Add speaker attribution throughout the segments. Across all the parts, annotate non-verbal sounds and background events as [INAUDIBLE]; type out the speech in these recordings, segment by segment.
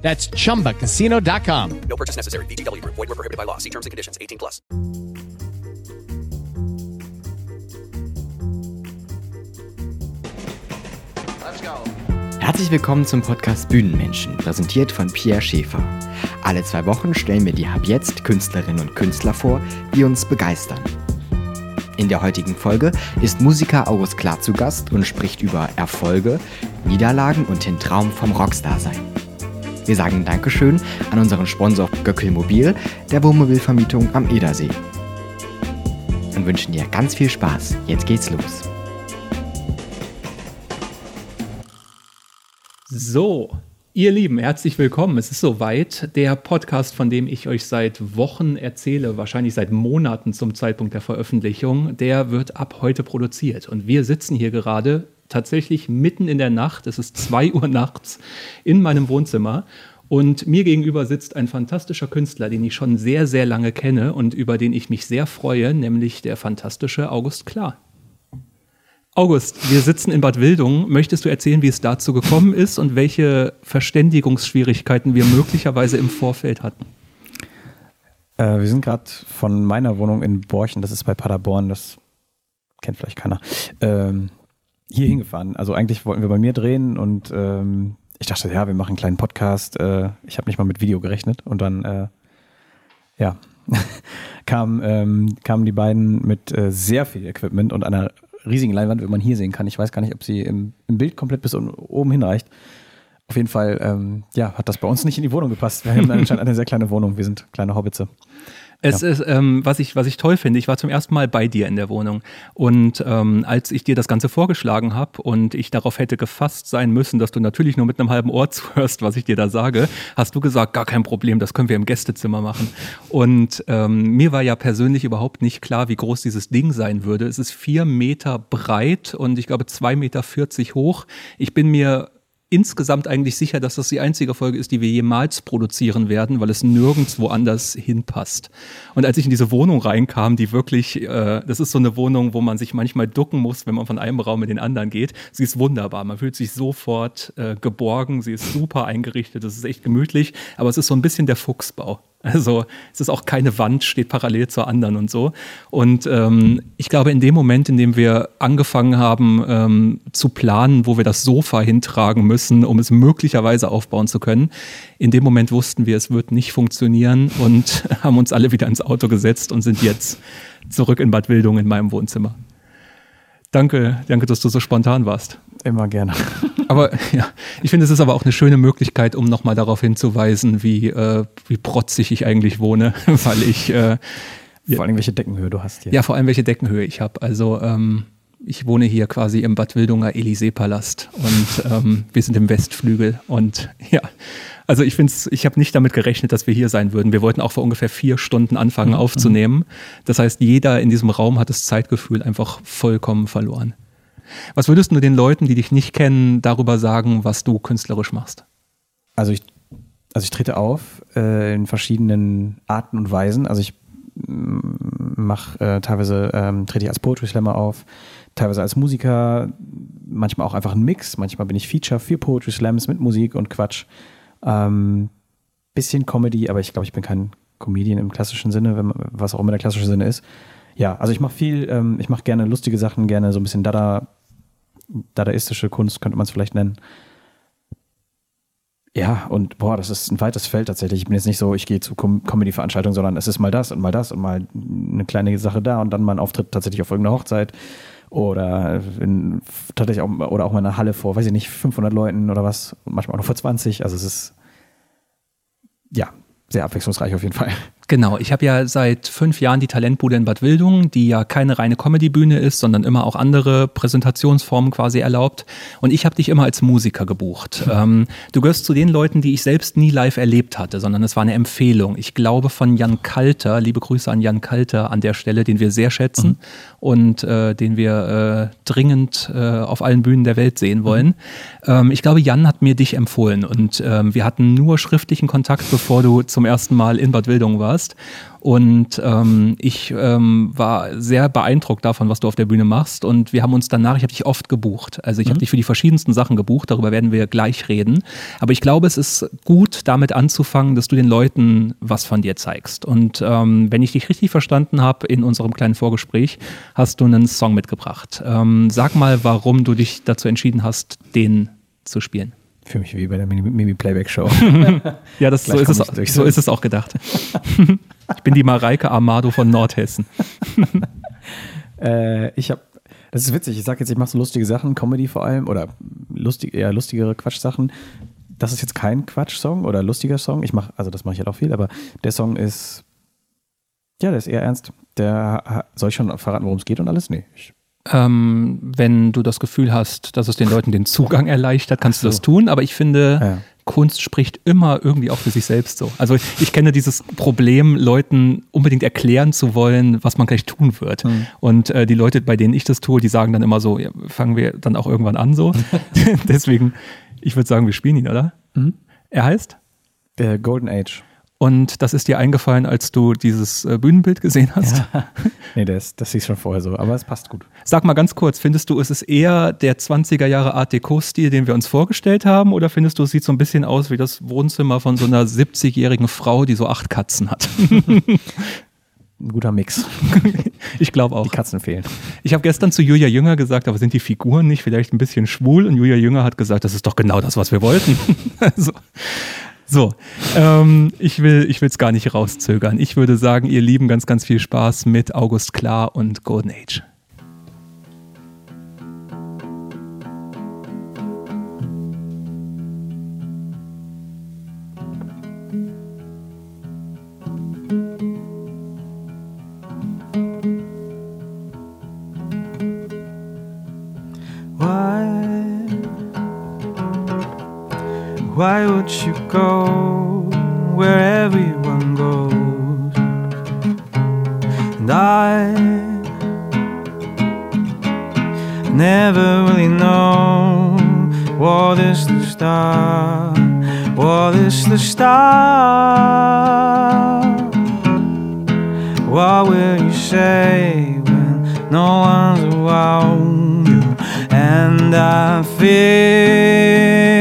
Speaker 1: That's chumbacasino.com.
Speaker 2: No purchase necessary. VGW Group. Void were prohibited by law. See terms and conditions. 18 plus.
Speaker 3: Herzlich willkommen zum Podcast Bühnenmenschen, präsentiert von Pierre Schäfer. Alle zwei Wochen stellen wir dir ab jetzt Künstlerinnen und Künstler vor, die uns begeistern. In der heutigen Folge ist Musiker August Klar zu Gast und spricht über Erfolge, Niederlagen und den Traum vom Rockstar-Sein. Wir sagen Dankeschön an unseren Sponsor Göckel Mobil, der Wohnmobilvermietung am Edersee. Und wünschen dir ganz viel Spaß. Jetzt geht's los.
Speaker 4: So, ihr Lieben, herzlich willkommen. Es ist soweit. Der Podcast, von dem ich euch seit Wochen erzähle, wahrscheinlich seit Monaten zum Zeitpunkt der Veröffentlichung, der wird ab heute produziert. Und wir sitzen hier gerade tatsächlich mitten in der Nacht. Es ist 2 [LAUGHS] Uhr nachts in meinem Wohnzimmer. Und mir gegenüber sitzt ein fantastischer Künstler, den ich schon sehr, sehr lange kenne und über den ich mich sehr freue, nämlich der fantastische August Klar. August, wir sitzen in Bad Wildungen. Möchtest du erzählen, wie es dazu gekommen ist und welche Verständigungsschwierigkeiten wir möglicherweise im Vorfeld hatten?
Speaker 5: Äh, wir sind gerade von meiner Wohnung in Borchen, das ist bei Paderborn, das kennt vielleicht keiner, ähm, hier hingefahren. Also eigentlich wollten wir bei mir drehen und ähm, ich dachte, ja, wir machen einen kleinen Podcast. Äh, ich habe nicht mal mit Video gerechnet und dann, äh, ja, [LAUGHS] kam, ähm, kamen die beiden mit äh, sehr viel Equipment und einer riesigen Leinwand, wie man hier sehen kann. Ich weiß gar nicht, ob sie im, im Bild komplett bis oben hinreicht. Auf jeden Fall, ähm, ja, hat das bei uns nicht in die Wohnung gepasst. Wir haben anscheinend eine sehr kleine Wohnung. Wir sind kleine Hobbitze.
Speaker 4: Es ja. ist, ähm, was, ich, was ich toll finde, ich war zum ersten Mal bei dir in der Wohnung. Und ähm, als ich dir das Ganze vorgeschlagen habe und ich darauf hätte gefasst sein müssen, dass du natürlich nur mit einem halben Ohr [LAUGHS] zuhörst, was ich dir da sage, hast du gesagt, gar kein Problem, das können wir im Gästezimmer machen. Und ähm, mir war ja persönlich überhaupt nicht klar, wie groß dieses Ding sein würde. Es ist vier Meter breit und ich glaube zwei Meter vierzig hoch. Ich bin mir insgesamt eigentlich sicher, dass das die einzige Folge ist, die wir jemals produzieren werden, weil es nirgendwo anders hinpasst. Und als ich in diese Wohnung reinkam, die wirklich, äh, das ist so eine Wohnung, wo man sich manchmal ducken muss, wenn man von einem Raum in den anderen geht. Sie ist wunderbar. Man fühlt sich sofort äh, geborgen. Sie ist super eingerichtet. Das ist echt gemütlich. Aber es ist so ein bisschen der Fuchsbau. Also es ist auch keine Wand, steht parallel zur anderen und so. Und ähm, ich glaube, in dem Moment, in dem wir angefangen haben ähm, zu planen, wo wir das Sofa hintragen müssen, um es möglicherweise aufbauen zu können, in dem Moment wussten wir, es wird nicht funktionieren und [LAUGHS] haben uns alle wieder ins Auto gesetzt und sind jetzt zurück in Bad Wildung in meinem Wohnzimmer. Danke, danke, dass du so spontan warst.
Speaker 5: Immer gerne. [LAUGHS]
Speaker 4: Aber ja, ich finde, es ist aber auch eine schöne Möglichkeit, um nochmal darauf hinzuweisen, wie, äh, wie protzig ich eigentlich wohne, [LAUGHS] weil ich. Äh,
Speaker 5: vor allem, welche Deckenhöhe du hast hier.
Speaker 4: Ja, vor allem, welche Deckenhöhe ich habe. Also, ähm, ich wohne hier quasi im Bad Wildunger Élysée-Palast und ähm, wir sind im Westflügel. Und ja, also ich finde ich habe nicht damit gerechnet, dass wir hier sein würden. Wir wollten auch vor ungefähr vier Stunden anfangen mhm. aufzunehmen. Das heißt, jeder in diesem Raum hat das Zeitgefühl einfach vollkommen verloren. Was würdest du den Leuten, die dich nicht kennen, darüber sagen, was du künstlerisch machst?
Speaker 5: Also ich, also ich trete auf äh, in verschiedenen Arten und Weisen. Also ich mm, mache äh, teilweise ähm, trete ich als Poetry Slammer auf, teilweise als Musiker, manchmal auch einfach ein Mix. Manchmal bin ich Feature für Poetry Slams mit Musik und Quatsch. Ähm, bisschen Comedy, aber ich glaube, ich bin kein Comedian im klassischen Sinne, wenn, was auch immer der klassische Sinne ist. Ja, also ich mache viel, ähm, ich mache gerne lustige Sachen, gerne so ein bisschen Dada, dadaistische Kunst, könnte man es vielleicht nennen. Ja, und boah, das ist ein weites Feld tatsächlich. Ich bin jetzt nicht so, ich gehe zu Com Comedy-Veranstaltungen, sondern es ist mal das und mal das und mal eine kleine Sache da und dann mal ein Auftritt tatsächlich auf irgendeiner Hochzeit oder in, tatsächlich auch, oder auch mal eine Halle vor, weiß ich nicht, 500 Leuten oder was manchmal auch noch vor 20. Also es ist, ja, sehr abwechslungsreich auf jeden Fall.
Speaker 4: Genau, ich habe ja seit fünf Jahren die Talentbude in Bad Wildungen, die ja keine reine Comedybühne ist, sondern immer auch andere Präsentationsformen quasi erlaubt. Und ich habe dich immer als Musiker gebucht. Mhm. Ähm, du gehörst zu den Leuten, die ich selbst nie live erlebt hatte, sondern es war eine Empfehlung. Ich glaube von Jan Kalter, liebe Grüße an Jan Kalter an der Stelle, den wir sehr schätzen mhm. und äh, den wir äh, dringend äh, auf allen Bühnen der Welt sehen wollen. Mhm. Ähm, ich glaube, Jan hat mir dich empfohlen und ähm, wir hatten nur schriftlichen Kontakt, bevor du zum ersten Mal in Bad Wildungen warst hast. Und ähm, ich ähm, war sehr beeindruckt davon, was du auf der Bühne machst. Und wir haben uns danach, ich habe dich oft gebucht. Also ich mhm. habe dich für die verschiedensten Sachen gebucht, darüber werden wir gleich reden. Aber ich glaube, es ist gut, damit anzufangen, dass du den Leuten was von dir zeigst. Und ähm, wenn ich dich richtig verstanden habe in unserem kleinen Vorgespräch, hast du einen Song mitgebracht. Ähm, sag mal, warum du dich dazu entschieden hast, den zu spielen.
Speaker 5: Für mich wie bei der Mimi-Playback-Show. [LAUGHS]
Speaker 4: ja, das, so, ist es, so ist es auch gedacht. [LAUGHS] ich bin die Mareike Amado von Nordhessen. [LAUGHS]
Speaker 5: äh, ich habe, das ist witzig, ich sage jetzt, ich mache so lustige Sachen, Comedy vor allem, oder lustig, eher lustigere Quatschsachen. Das ist jetzt kein Quatsch-Song oder lustiger Song. Ich mache, also das mache ich halt auch viel, aber der Song ist, ja, der ist eher ernst. Der, soll ich schon verraten, worum es geht und alles? Nee, ich
Speaker 4: ähm, wenn du das Gefühl hast, dass es den Leuten den Zugang erleichtert, kannst du das tun. Aber ich finde, ja. Kunst spricht immer irgendwie auch für sich selbst so. Also ich kenne dieses Problem, Leuten unbedingt erklären zu wollen, was man gleich tun wird. Mhm. Und äh, die Leute, bei denen ich das tue, die sagen dann immer so, ja, fangen wir dann auch irgendwann an so. [LAUGHS] Deswegen, ich würde sagen, wir spielen ihn, oder? Mhm. Er heißt?
Speaker 5: Der Golden Age.
Speaker 4: Und das ist dir eingefallen, als du dieses äh, Bühnenbild gesehen hast? Ja. [LAUGHS]
Speaker 5: Nee, das, das hieß schon vorher so, aber es passt gut.
Speaker 4: Sag mal ganz kurz, findest du, ist es eher der 20er Jahre Art Deco-Stil, den wir uns vorgestellt haben, oder findest du, es sieht so ein bisschen aus wie das Wohnzimmer von so einer 70-jährigen Frau, die so acht Katzen hat?
Speaker 5: Ein [LAUGHS] guter Mix. [LAUGHS]
Speaker 4: ich glaube auch.
Speaker 5: Die Katzen fehlen.
Speaker 4: Ich habe gestern zu Julia Jünger gesagt, aber sind die Figuren nicht vielleicht ein bisschen schwul? Und Julia Jünger hat gesagt, das ist doch genau das, was wir wollten. also, so, ähm, ich will ich es gar nicht rauszögern. Ich würde sagen, ihr Lieben, ganz, ganz viel Spaß mit August Klar und Golden Age. Why would you go where everyone goes? And I never really know what is the star, what is the star? What will you say when no one's around you? And I feel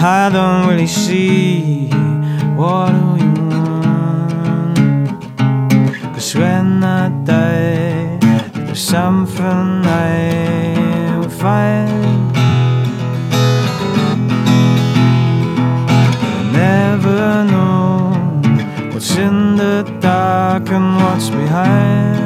Speaker 4: I don't really see what you want. Cause when I die, there's something I will find. I never know what's in the dark and what's behind.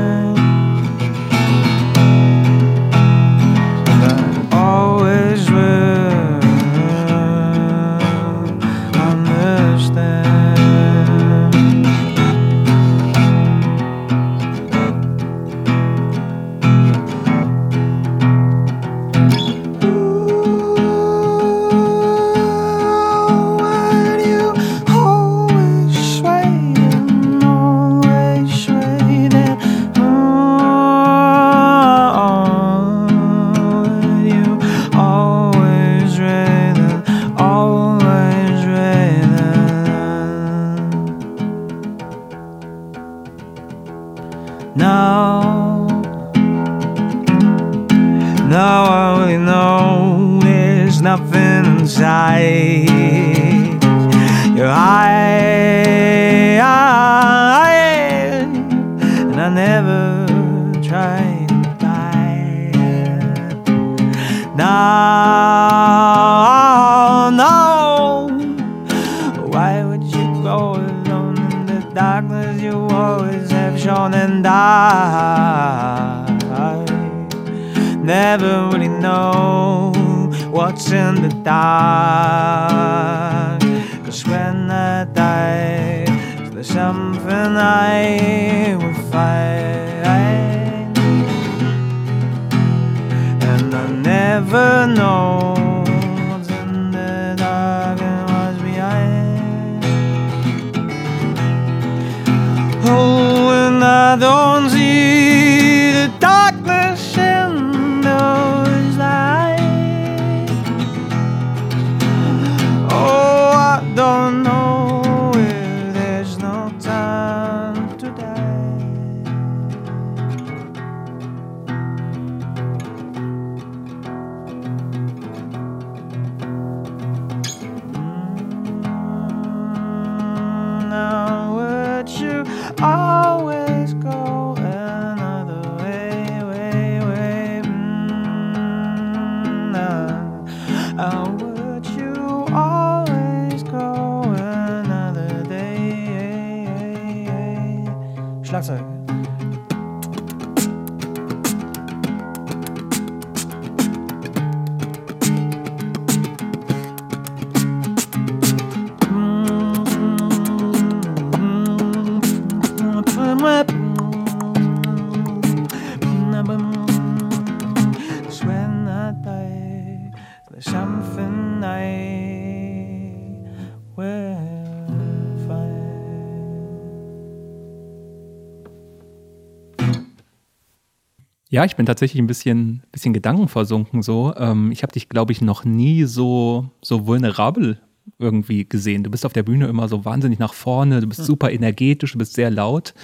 Speaker 4: Ja, ich bin tatsächlich ein bisschen, bisschen gedankenversunken so. Ähm, ich habe dich, glaube ich, noch nie so, so vulnerabel irgendwie gesehen. Du bist auf der Bühne immer so wahnsinnig nach vorne, du bist super energetisch, du bist sehr laut.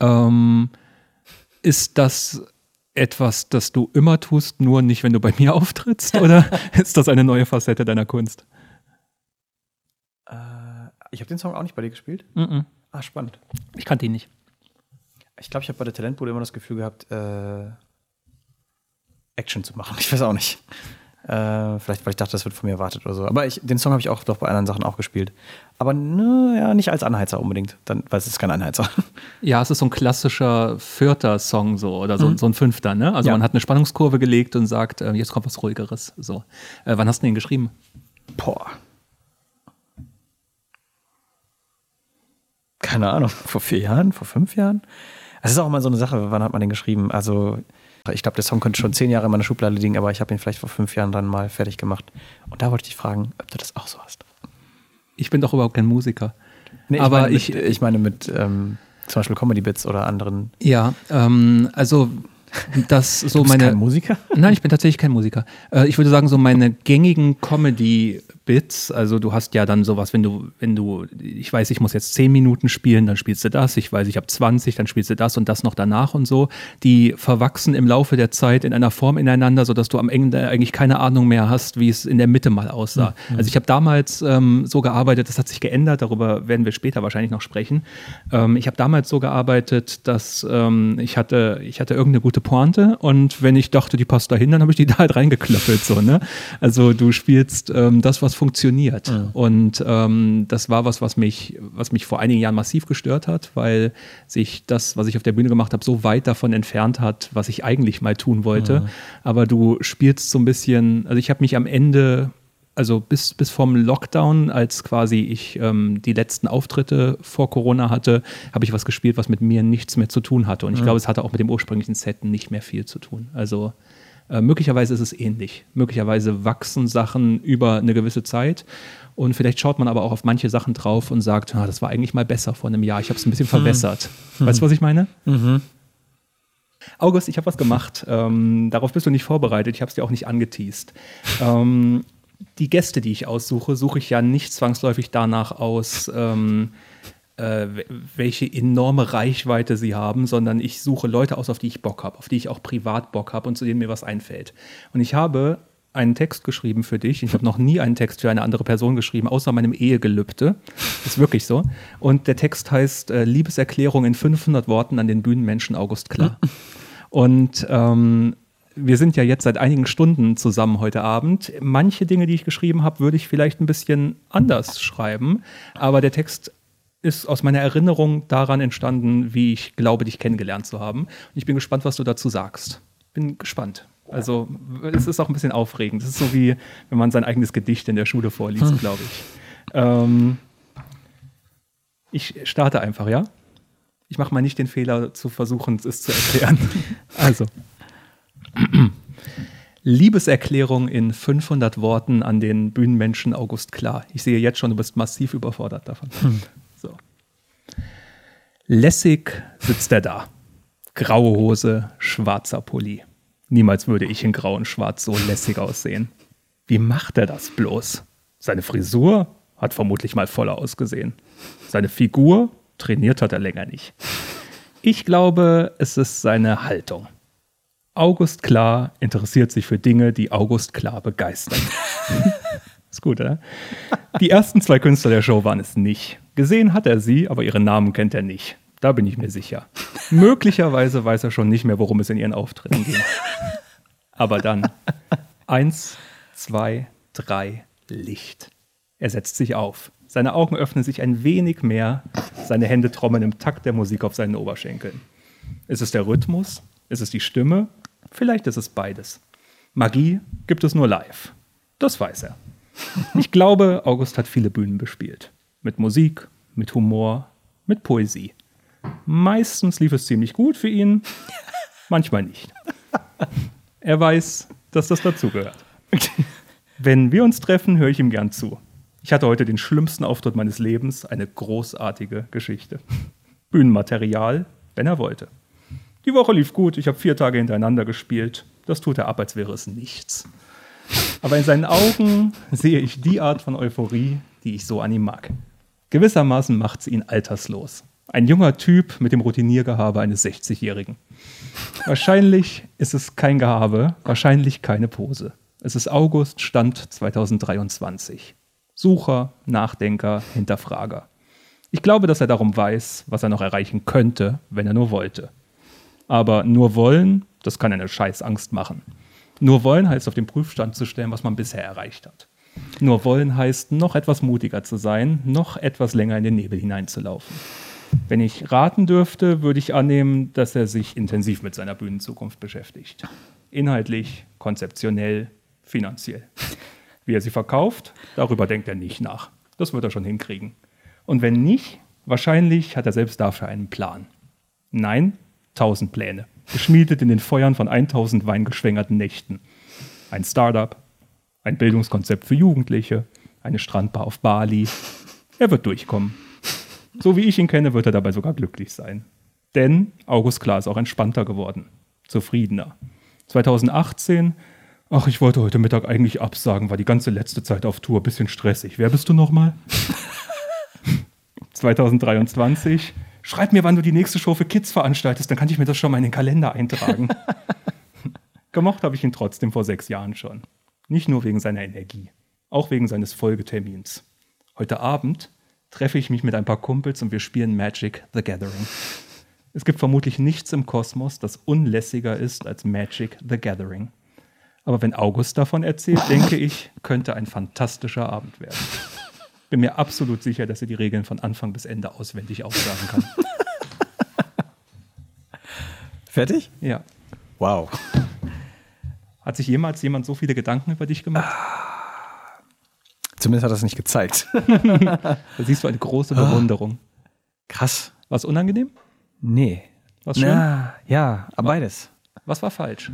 Speaker 4: Ähm, ist das etwas, das du immer tust, nur nicht, wenn du bei mir [LAUGHS] auftrittst? Oder [LAUGHS] ist das eine neue Facette deiner Kunst?
Speaker 5: Äh, ich habe den Song auch nicht bei dir gespielt.
Speaker 4: Mhm.
Speaker 5: Ah, spannend.
Speaker 4: Ich kannte ihn nicht.
Speaker 5: Ich glaube, ich habe bei der Talentbude immer das Gefühl gehabt, äh, Action zu machen. [LAUGHS] Ich weiß auch nicht. Äh, vielleicht, weil ich dachte, das wird von mir erwartet oder so. Aber ich, den Song habe ich auch doch bei anderen Sachen auch gespielt. Aber ne, ja, nicht als Anheizer unbedingt, dann, weil es ist kein Anheizer. [LAUGHS]
Speaker 4: Ja, es ist so ein klassischer vierter Song so oder so, so ein fünfter, ne? Also
Speaker 5: Ja.
Speaker 4: man hat eine Spannungskurve gelegt und sagt, äh, jetzt kommt was ruhigeres. So. Äh, wann hast du den geschrieben?
Speaker 5: Boah. Keine Ahnung, vor vier Jahren, vor fünf Jahren? Es ist auch immer so eine Sache, wann hat man den geschrieben? Also, ich glaube, der Song könnte schon zehn Jahre in meiner Schublade liegen, aber ich habe ihn vielleicht vor fünf Jahren dann mal fertig gemacht. Und da wollte ich dich fragen, ob du das auch so hast.
Speaker 4: Ich bin doch überhaupt kein Musiker.
Speaker 5: Nee,
Speaker 4: Aber
Speaker 5: meine
Speaker 4: ich-
Speaker 5: mit, ich meine mit ähm, zum Beispiel Comedy-Bits oder anderen.
Speaker 4: Ja, ähm, also das so
Speaker 5: Du bist
Speaker 4: meine.
Speaker 5: kein Musiker?
Speaker 4: Nein, ich bin tatsächlich kein Musiker. Äh, ich würde sagen, so meine gängigen Comedy-Bits, also du hast ja dann sowas, wenn du, wenn du, ich weiß, ich muss jetzt 10 Minuten spielen, dann spielst du das, ich weiß, ich habe 20, dann spielst du das und das noch danach und so. Die verwachsen im Laufe der Zeit in einer Form ineinander, sodass du am Ende eigentlich keine Ahnung mehr hast, wie es in der Mitte mal aussah. Also ich habe damals ähm, so gearbeitet, das hat sich geändert, darüber werden wir später wahrscheinlich noch sprechen. Ähm, ich habe damals so gearbeitet, dass ähm, ich hatte, ich hatte irgendeine gute Pointe und wenn ich dachte, die passt dahin, dann habe ich die [LAUGHS] da halt reingeklöppelt. So, ne? Also du spielst ähm, das, was funktioniert. Und ähm, das war was, was mich, was mich vor einigen Jahren massiv gestört hat, weil sich das, was ich auf der Bühne gemacht habe, so weit davon entfernt hat, was ich eigentlich mal tun wollte. Aber du spielst so ein bisschen, also ich habe mich am Ende also bis, bis vom Lockdown, als quasi ich ähm, die letzten Auftritte vor Corona hatte, habe ich was gespielt, was mit mir nichts mehr zu tun hatte. Und ich glaube, es hatte auch mit dem ursprünglichen Set nicht mehr viel zu tun. Also äh, möglicherweise ist es ähnlich. Möglicherweise wachsen Sachen über eine gewisse Zeit. Und vielleicht schaut man aber auch auf manche Sachen drauf und sagt, ah, das war eigentlich mal besser vor einem Jahr. Ich habe es ein bisschen verwässert. Weißt du, was ich meine? August, ich habe was gemacht. Ähm, darauf bist du nicht vorbereitet. Ich habe es dir auch nicht angeteased. Ähm, die Gäste, die ich aussuche, suche ich ja nicht zwangsläufig danach aus, ähm, äh, welche enorme Reichweite sie haben, sondern ich suche Leute aus, auf die ich Bock habe, auf die ich auch privat Bock habe und zu denen mir was einfällt. Und ich habe einen Text geschrieben für dich. Ich habe noch nie einen Text für eine andere Person geschrieben, außer meinem Ehegelübde. Ist wirklich so. Und der Text heißt äh, Liebeserklärung in 500 Worten an den Bühnenmenschen August Klar. Und ähm, wir sind ja jetzt seit einigen Stunden zusammen heute Abend. Manche Dinge, die ich geschrieben habe, würde ich vielleicht ein bisschen anders schreiben. Aber der Text ist aus meiner Erinnerung daran entstanden, wie ich glaube, dich kennengelernt zu haben. Und ich bin gespannt, was du dazu sagst. Bin gespannt. Also es ist auch ein bisschen aufregend. Es ist so wie, wenn man sein eigenes Gedicht in der Schule vorliest,
Speaker 5: Hm.
Speaker 4: glaube ich. Ähm, ich starte einfach, ja? Ich mache mal nicht den Fehler zu versuchen, es zu erklären. [LAUGHS] also. Liebeserklärung in 500 Worten an den Bühnenmenschen August Klar. Ich sehe jetzt schon, du bist massiv überfordert davon. So. Lässig sitzt er da. Graue Hose, schwarzer Pulli. Niemals würde ich in grau und schwarz so lässig aussehen. Wie macht er das bloß? Seine Frisur hat vermutlich mal voller ausgesehen. Seine Figur trainiert hat er länger nicht. Ich glaube, es ist seine Haltung. August Klar interessiert sich für Dinge, die August Klar begeistern. [LAUGHS] ist gut, oder? Die ersten zwei Künstler der Show waren es nicht. Gesehen hat er sie, aber ihre Namen kennt er nicht. Da bin ich mir sicher. [LAUGHS] Möglicherweise weiß er schon nicht mehr, worum es in ihren Auftritten ging. Aber dann eins, zwei, drei, Licht. Er setzt sich auf. Seine Augen öffnen sich ein wenig mehr. Seine Hände trommeln im Takt der Musik auf seinen Oberschenkeln. Ist es der Rhythmus? Ist es die Stimme? Vielleicht ist es beides. Magie gibt es nur live. Das weiß er. Ich glaube, August hat viele Bühnen bespielt. Mit Musik, mit Humor, mit Poesie. Meistens lief es ziemlich gut für ihn, [LAUGHS] manchmal nicht. Er weiß, dass das dazugehört. Wenn wir uns treffen, höre ich ihm gern zu. Ich hatte heute den schlimmsten Auftritt meines Lebens, eine großartige Geschichte. Bühnenmaterial, wenn er wollte. Die Woche lief gut, ich habe vier Tage hintereinander gespielt. Das tut er ab, als wäre es nichts. Aber in seinen Augen sehe ich die Art von Euphorie, die ich so an ihm mag. Gewissermaßen macht sie ihn alterslos. Ein junger Typ mit dem Routiniergehabe eines 60-Jährigen. Wahrscheinlich ist es kein Gehabe, wahrscheinlich keine Pose. Es ist August, Stand 2023. Sucher, Nachdenker, Hinterfrager. Ich glaube, dass er darum weiß, was er noch erreichen könnte, wenn er nur wollte. Aber nur wollen, das kann eine scheiß Angst machen. Nur wollen heißt auf den Prüfstand zu stellen, was man bisher erreicht hat. Nur wollen heißt, noch etwas mutiger zu sein, noch etwas länger in den Nebel hineinzulaufen. Wenn ich raten dürfte, würde ich annehmen, dass er sich intensiv mit seiner Bühnenzukunft beschäftigt. Inhaltlich, konzeptionell, finanziell. Wie er sie verkauft, darüber denkt er nicht nach. Das wird er schon hinkriegen. Und wenn nicht, wahrscheinlich hat er selbst dafür einen Plan. Nein, tausend Pläne. Geschmiedet in den Feuern von 1000 weingeschwängerten Nächten. Ein Startup, ein Bildungskonzept für Jugendliche, eine Strandbar auf Bali. Er wird durchkommen. So wie ich ihn kenne, wird er dabei sogar glücklich sein. Denn August Klar ist auch entspannter geworden, zufriedener. 2018, ach, ich wollte heute Mittag eigentlich absagen, war die ganze letzte Zeit auf Tour, bisschen stressig. Wer bist du nochmal? 2023, [LAUGHS] schreib mir, wann du die nächste Show für Kids veranstaltest, dann kann ich mir das schon mal in den Kalender eintragen. [LAUGHS] Gemocht habe ich ihn trotzdem vor sechs Jahren schon. Nicht nur wegen seiner Energie, auch wegen seines Folgetermins. Heute Abend treffe ich mich mit ein paar Kumpels und wir spielen Magic the Gathering. Es gibt vermutlich nichts im Kosmos, das unlässiger ist als Magic the Gathering. Aber wenn August davon erzählt, [LAUGHS] denke ich, könnte ein fantastischer Abend werden. Bin mir absolut sicher, dass er die Regeln von Anfang bis Ende auswendig aufsagen kann. [LAUGHS]
Speaker 5: Fertig?
Speaker 4: Ja.
Speaker 5: Wow.
Speaker 4: Hat sich jemals jemand so viele Gedanken über dich gemacht?
Speaker 5: Zumindest hat er es nicht gezeigt. [LAUGHS]
Speaker 4: Da siehst du eine große Bewunderung.
Speaker 5: Krass.
Speaker 4: War es unangenehm?
Speaker 5: Nee.
Speaker 4: Was schön?
Speaker 5: Na, ja, aber beides.
Speaker 4: Was war falsch?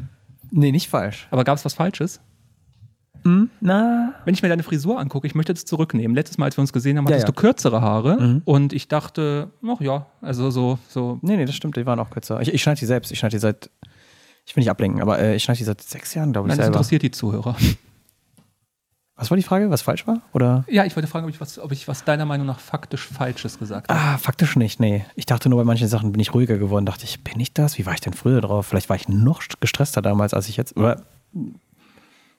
Speaker 5: Nee, nicht falsch.
Speaker 4: Aber gab es was Falsches?
Speaker 5: Na.
Speaker 4: Wenn ich mir deine Frisur angucke, ich möchte das zurücknehmen. Letztes Mal, als wir uns gesehen haben,
Speaker 5: Ja,
Speaker 4: hattest
Speaker 5: ja.
Speaker 4: du kürzere Haare
Speaker 5: Mhm.
Speaker 4: und ich dachte, ach ja, also so, so.
Speaker 5: Nee, nee, das stimmt, die waren auch kürzer. Ich, ich schneide die selbst. Ich schneide die seit. Ich will nicht ablenken, aber äh, ich schneide die seit sechs Jahren, glaube ich,
Speaker 4: Nein, das
Speaker 5: selber.
Speaker 4: interessiert die Zuhörer. [LAUGHS]
Speaker 5: Was war die Frage? Was falsch war? Oder?
Speaker 4: Ja, ich wollte fragen, ob ich was, ob ich was deiner Meinung nach faktisch Falsches gesagt habe.
Speaker 5: Ah, faktisch nicht, nee. Ich dachte nur, bei manchen Sachen bin ich ruhiger geworden. Dachte ich, bin ich das? Wie war ich denn früher drauf? Vielleicht war ich noch gestresster damals, als ich jetzt. Oder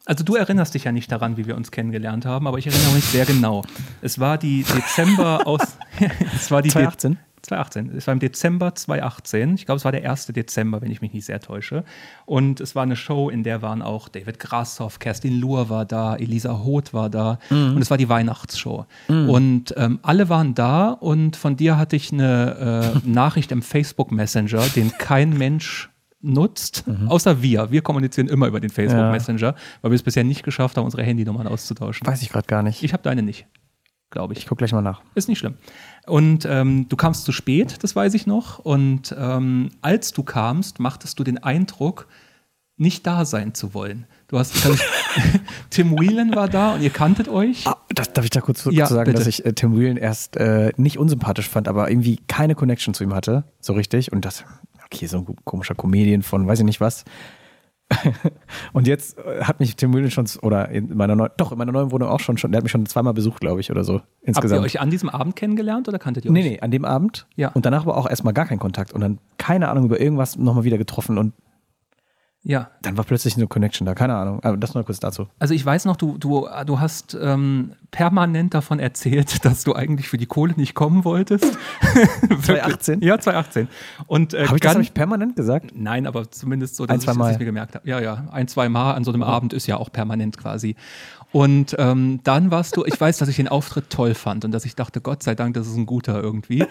Speaker 4: Also du erinnerst dich ja nicht daran, wie wir uns kennengelernt haben, aber ich erinnere mich sehr genau. Es war die Dezember aus. [LAUGHS] es war die De
Speaker 5: 2018?
Speaker 4: 2018. Es war im Dezember 2018. Ich glaube, es war der 1. Dezember, wenn ich mich nicht sehr täusche. Und es war eine Show, in der waren auch David Grassoff, Kerstin Luhr war da, Elisa Hoth war da. Und es war die Weihnachtsshow. Und ähm, alle waren da und von dir hatte ich eine äh, [LAUGHS] Nachricht im Facebook Messenger, den kein Mensch nutzt, außer wir. Wir kommunizieren immer über den Facebook
Speaker 5: Ja.
Speaker 4: Messenger, weil wir es bisher nicht geschafft haben, unsere Handynummern auszutauschen.
Speaker 5: Weiß ich gerade gar nicht.
Speaker 4: Ich habe deine nicht, glaube ich.
Speaker 5: Ich gucke gleich mal nach.
Speaker 4: Ist nicht schlimm. Und ähm, du kamst zu spät, das weiß ich noch. Und ähm, als du kamst, machtest du den Eindruck, nicht da sein zu wollen. Du hast, [LAUGHS] Tim Whelan war da und ihr kanntet euch.
Speaker 5: Ah, das, darf ich da kurz
Speaker 4: Ja,
Speaker 5: zu sagen,
Speaker 4: bitte.
Speaker 5: dass ich äh, Tim Whelan erst äh, nicht unsympathisch fand, aber irgendwie keine Connection zu ihm hatte, so richtig. Und das, okay, so ein komischer Comedian von weiß ich nicht was. [LAUGHS] und jetzt äh, hat mich Tim Whelan schon, oder in meiner neuen, doch, in meiner neuen Wohnung auch schon, schon der hat mich schon zweimal besucht, glaube ich, oder so
Speaker 4: Habt ihr
Speaker 5: insgesamt.
Speaker 4: euch an diesem Abend kennengelernt oder kanntet ihr
Speaker 5: nee,
Speaker 4: euch?
Speaker 5: nee, an dem Abend.
Speaker 4: Ja.
Speaker 5: Und danach aber auch erstmal gar kein Kontakt und dann keine Ahnung über irgendwas nochmal wieder getroffen und
Speaker 4: Ja.
Speaker 5: dann war plötzlich eine Connection da, keine Ahnung. Aber das nur kurz dazu.
Speaker 4: Also ich weiß noch, du, du, du hast ähm, permanent davon erzählt, [LAUGHS] dass du eigentlich für die Kohle nicht kommen wolltest. [LAUGHS]
Speaker 5: 2018?
Speaker 4: Ja, 2018. Und äh,
Speaker 5: Habe ich das hab ich permanent gesagt?
Speaker 4: Nein, aber zumindest so, dass
Speaker 5: Ein, zwei
Speaker 4: ich, ich mir gemerkt habe. Ja, ja, ein, zwei Mal an so einem Abend ist ja auch permanent quasi. Und ähm, dann warst du, ich weiß, dass ich den Auftritt toll fand und dass ich dachte, Gott sei Dank, das ist ein guter irgendwie.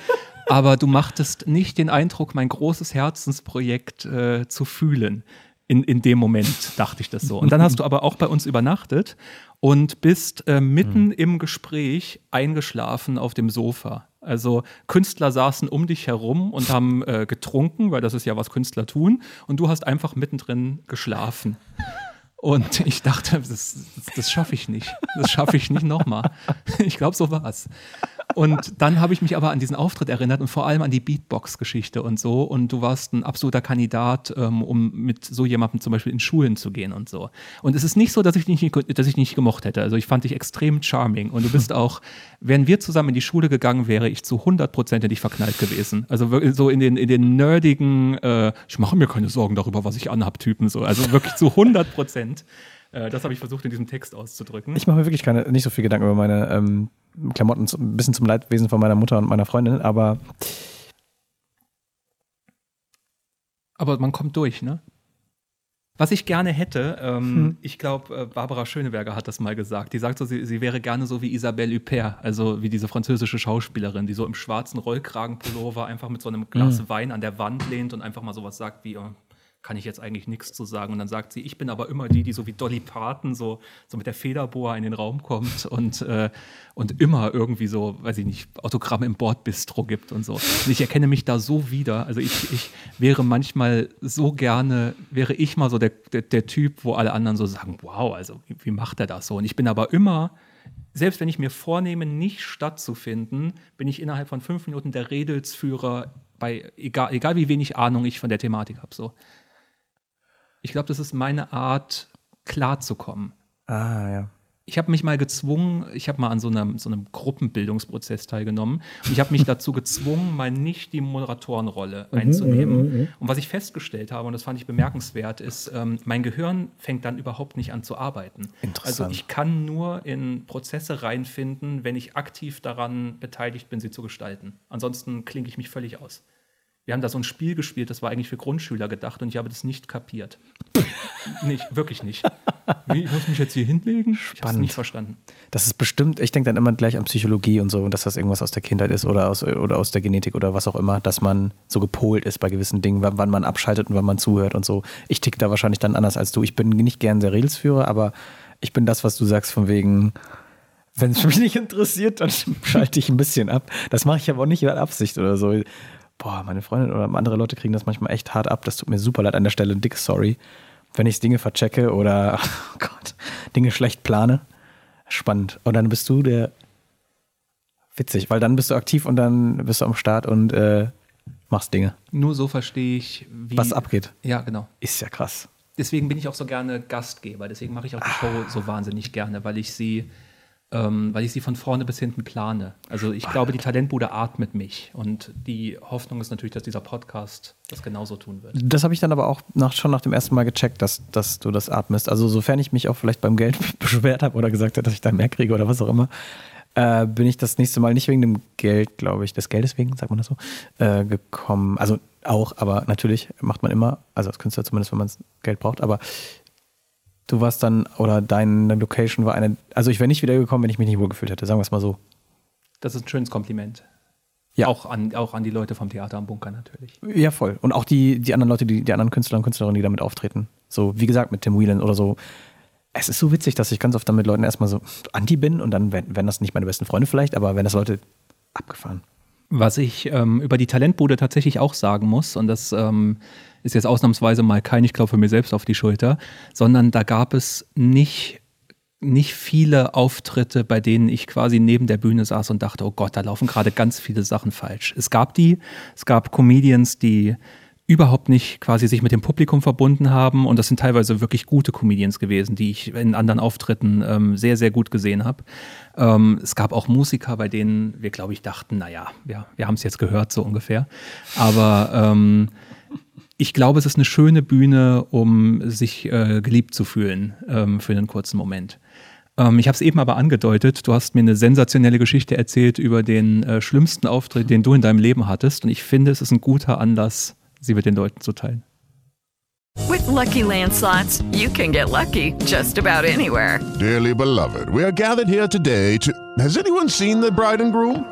Speaker 4: Aber du machtest nicht den Eindruck, mein großes Herzensprojekt äh, zu fühlen. In, in dem Moment dachte ich das so. Und dann hast du aber auch bei uns übernachtet und bist äh, mitten im Gespräch eingeschlafen auf dem Sofa. Also Künstler saßen um dich herum und haben äh, getrunken, weil das ist ja, was Künstler tun. Und du hast einfach mittendrin geschlafen. Und ich dachte, das, das, das schaffe ich nicht. Das schaffe ich nicht nochmal. Ich glaube, so war es. Und dann habe ich mich aber an diesen Auftritt erinnert und vor allem an die Beatbox-Geschichte und so. Und du warst ein absoluter Kandidat, ähm, um mit so jemandem zum Beispiel in Schulen zu gehen und so. Und es ist nicht so, dass ich dich nicht, dass ich nicht gemocht hätte. Also ich fand dich extrem charming. Und du bist [LAUGHS] auch, wenn wir zusammen in die Schule gegangen, wäre ich zu 100 Prozent in dich verknallt gewesen. Also so in den, in den nerdigen, äh, ich mache mir keine Sorgen darüber, was ich anhab, Typen so. Also wirklich zu 100 Prozent. Äh, das habe ich versucht in diesem Text auszudrücken.
Speaker 5: Ich mache mir wirklich keine, nicht so viel Gedanken über meine ähm, Klamotten, ein bisschen zum Leidwesen von meiner Mutter und meiner Freundin, aber
Speaker 4: Aber man kommt durch, ne? Was ich gerne hätte, ähm, ich glaube, äh, Barbara Schöneberger hat das mal gesagt. Die sagt so, sie, sie wäre gerne so wie Isabelle Huppert, also wie diese französische Schauspielerin, die so im schwarzen Rollkragenpullover einfach mit so einem Glas Wein an der Wand lehnt und einfach mal sowas sagt wie, oh, kann ich jetzt eigentlich nichts zu sagen. Und dann sagt sie, ich bin aber immer die, die so wie Dolly Parton so, so mit der Federbohr in den Raum kommt [LAUGHS] und, äh, und immer irgendwie so, weiß ich nicht, Autogramme im Bordbistro gibt und so. Und ich erkenne mich da so wieder. Also ich, ich wäre manchmal so gerne, wäre ich mal so der, der, der Typ, wo alle anderen so sagen, wow, also wie, wie macht er das so? Und ich bin aber immer, selbst wenn ich mir vornehme, nicht stattzufinden, bin ich innerhalb von fünf Minuten der Redelsführer bei, egal, egal wie wenig Ahnung ich von der Thematik habe. So. Ich glaube, das ist meine Art, klarzukommen.
Speaker 5: ah ja.
Speaker 4: Ich habe mich mal gezwungen, ich habe mal an so einem, so einem Gruppenbildungsprozess teilgenommen und ich habe mich dazu [LAUGHS] gezwungen, mal nicht die Moderatorenrolle
Speaker 5: Mhm,
Speaker 4: einzunehmen. Und was ich festgestellt habe, und das fand ich bemerkenswert, ist, ähm, mein Gehirn fängt dann überhaupt nicht an zu arbeiten.
Speaker 5: Interessant.
Speaker 4: Also ich kann nur in Prozesse reinfinden, wenn ich aktiv daran beteiligt bin, sie zu gestalten. Ansonsten klinge ich mich völlig aus. Wir haben da so ein Spiel gespielt, das war eigentlich für Grundschüler gedacht und ich habe das nicht kapiert. [LAUGHS] nicht, wirklich nicht. Wie, ich muss mich jetzt hier hinlegen? Ich habe es
Speaker 5: Spannend.
Speaker 4: nicht verstanden.
Speaker 5: Das ist bestimmt, ich denke dann immer gleich an Psychologie und so, und dass das irgendwas aus der Kindheit ist oder aus, oder aus der Genetik oder was auch immer, dass man so gepolt ist bei gewissen Dingen, wann, wann man abschaltet und wann man zuhört und so. Ich tick da wahrscheinlich dann anders als du. Ich bin nicht gern der Redelsführer, aber ich bin das, was du sagst, von wegen, wenn es [LAUGHS] mich nicht interessiert, dann schalte ich ein bisschen ab. Das mache ich aber auch nicht mit Absicht oder so. Boah, meine Freundin oder andere Leute kriegen das manchmal echt hart ab. Das tut mir super leid an der Stelle. Dickes Sorry, wenn ich Dinge verchecke oder, [LAUGHS] oh Gott, Dinge schlecht plane. Spannend. Und dann bist du der. Witzig, weil dann bist du aktiv und dann bist du am Start und äh, machst Dinge.
Speaker 4: Nur so verstehe ich, wie.
Speaker 5: Was abgeht.
Speaker 4: Ja, genau.
Speaker 5: Ist ja krass.
Speaker 4: Deswegen bin ich auch so gerne Gastgeber. Deswegen mache ich auch die Show so wahnsinnig gerne, weil ich sie, ähm, weil ich sie von vorne bis hinten plane. Also ich glaube, die Talentbude atmet mich. Und die Hoffnung ist natürlich, dass dieser Podcast das genauso tun wird.
Speaker 5: Das habe ich dann aber auch nach, schon nach dem ersten Mal gecheckt, dass, dass du das atmest. Also sofern ich mich auch vielleicht beim Geld [LAUGHS] beschwert habe oder gesagt habe, dass ich da mehr kriege oder was auch immer. äh, bin ich das nächste Mal nicht wegen dem Geld, glaube ich, des Geldes wegen, sagt man das so, äh, gekommen. Also auch, aber natürlich macht man immer, also als Künstler zumindest, wenn man Geld braucht, aber du warst dann, oder deine Location war eine, also ich wäre nicht wiedergekommen, wenn ich mich nicht wohlgefühlt hätte, sagen wir es mal so.
Speaker 4: Das ist ein schönes Kompliment.
Speaker 5: Ja.
Speaker 4: Auch, an, auch an die Leute vom Theater am Bunker natürlich.
Speaker 5: Ja, voll. Und auch die, die anderen Leute, die, die anderen Künstler und Künstlerinnen, die damit auftreten. So, wie gesagt, mit Tim Whelan oder so. Es ist so witzig, dass ich ganz oft dann mit Leuten erstmal so anti bin und dann werden werden das nicht meine besten Freunde vielleicht, aber wenn das Leute abgefahren.
Speaker 4: Was ich ähm, über die Talentbude tatsächlich auch sagen muss, und das ähm, ist jetzt ausnahmsweise mal kein, ich glaube für mir selbst auf die Schulter, sondern da gab es nicht, nicht viele Auftritte, bei denen ich quasi neben der Bühne saß und dachte, oh Gott, da laufen gerade ganz viele Sachen falsch. Es gab die, es gab Comedians, die überhaupt nicht quasi sich mit dem Publikum verbunden haben und das sind teilweise wirklich gute Comedians gewesen, die ich in anderen Auftritten ähm, sehr, sehr gut gesehen habe. Ähm, es gab auch Musiker, bei denen wir, glaube ich, dachten, naja, wir, wir haben es jetzt gehört, so ungefähr. Aber ähm, ich glaube, es ist eine schöne Bühne, um sich äh, geliebt zu fühlen ähm, für einen kurzen Moment. Ähm, ich habe es eben aber angedeutet, du hast mir eine sensationelle Geschichte erzählt über den äh, schlimmsten Auftritt, den du in deinem Leben hattest und ich finde, es ist ein guter Anlass, sie mit den Leuten zu teilen.
Speaker 6: With Lucky Land slots, you can get lucky just about anywhere.
Speaker 7: Dearly beloved, we are gathered here today to. Has anyone seen the bride and groom?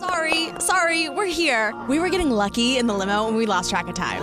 Speaker 8: Sorry, sorry, we're here. We were getting lucky in the limo and we lost track of time.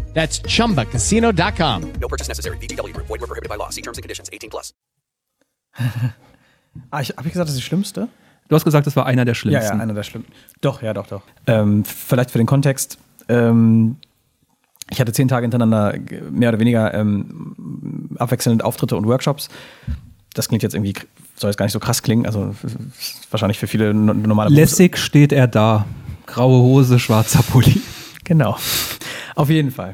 Speaker 1: That's chumbacasino.com.
Speaker 2: No purchase necessary. VGW Group. Void were prohibited by law. See terms and conditions. 18 plus. [LAUGHS]
Speaker 5: Ah, ich, habe ich gesagt, das ist die schlimmste?
Speaker 4: Du hast gesagt, das war einer der
Speaker 5: Ja,
Speaker 4: schlimmsten.
Speaker 5: ja, einer der schlimmsten. Doch, ja, doch, doch. Ähm, vielleicht für den Kontext. Ähm, ich hatte zehn Tage hintereinander mehr oder weniger ähm, abwechselnd Auftritte und Workshops. Das klingt jetzt irgendwie, soll jetzt gar nicht so krass klingen. Also ist wahrscheinlich für viele no- normale Berufs-
Speaker 4: Lässig steht er da. Graue Hose, schwarzer Pulli.
Speaker 5: Genau. Auf jeden Fall.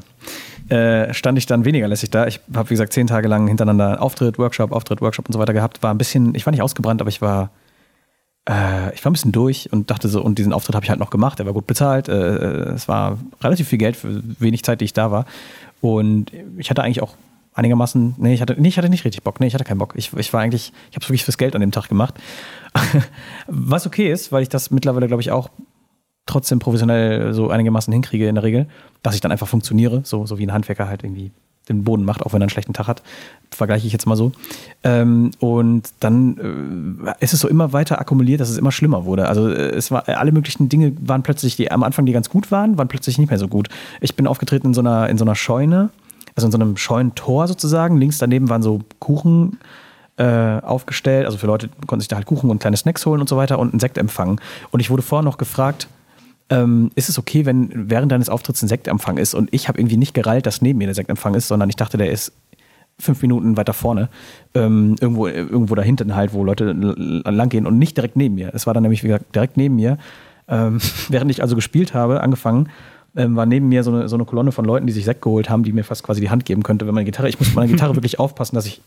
Speaker 5: Äh, stand ich dann weniger lässig da. Ich habe, wie gesagt, zehn Tage lang hintereinander Auftritt, Workshop, Auftritt, Workshop und so weiter gehabt. War ein bisschen, ich war nicht ausgebrannt, aber ich war, äh, ich war ein bisschen durch und dachte so, und diesen Auftritt habe ich halt noch gemacht. Der war gut bezahlt. Äh, es war relativ viel Geld für wenig Zeit, die ich da war. Und ich hatte eigentlich auch einigermaßen, nee, ich hatte, nee, ich hatte nicht richtig Bock. Nee, ich hatte keinen Bock. Ich, ich war eigentlich, ich habe es wirklich fürs Geld an dem Tag gemacht. [LAUGHS] Was okay ist, weil ich das mittlerweile, glaube ich, auch trotzdem professionell so einigermaßen hinkriege in der Regel, dass ich dann einfach funktioniere, so, so wie ein Handwerker halt irgendwie den Boden macht, auch wenn er einen schlechten Tag hat. Vergleiche ich jetzt mal so. Ähm, und dann äh, ist es so immer weiter akkumuliert, dass es immer schlimmer wurde. Also äh, es war alle möglichen Dinge waren plötzlich, die am Anfang, die ganz gut waren, waren plötzlich nicht mehr so gut. Ich bin aufgetreten in so einer, in so einer Scheune, also in so einem Scheunentor sozusagen. Links daneben waren so Kuchen äh, aufgestellt. Also für Leute konnten sich da halt Kuchen und kleine Snacks holen und so weiter und einen Sekt empfangen. Und ich wurde vorher noch gefragt, ähm, ist es okay, wenn während deines Auftritts ein Sektempfang ist? Und ich habe irgendwie nicht gereilt, dass neben mir der Sektempfang ist, sondern ich dachte, der ist fünf Minuten weiter vorne, ähm, irgendwo, irgendwo da hinten halt, wo Leute lang gehen und nicht direkt neben mir. Es war dann nämlich, wie gesagt, direkt neben mir. Ähm, [LAUGHS] während ich also gespielt habe, angefangen, ähm, war neben mir so eine, so eine Kolonne von Leuten, die sich Sekt geholt haben, die mir fast quasi die Hand geben könnte, wenn meine Gitarre, ich muss mit meiner Gitarre [LAUGHS] wirklich aufpassen, dass ich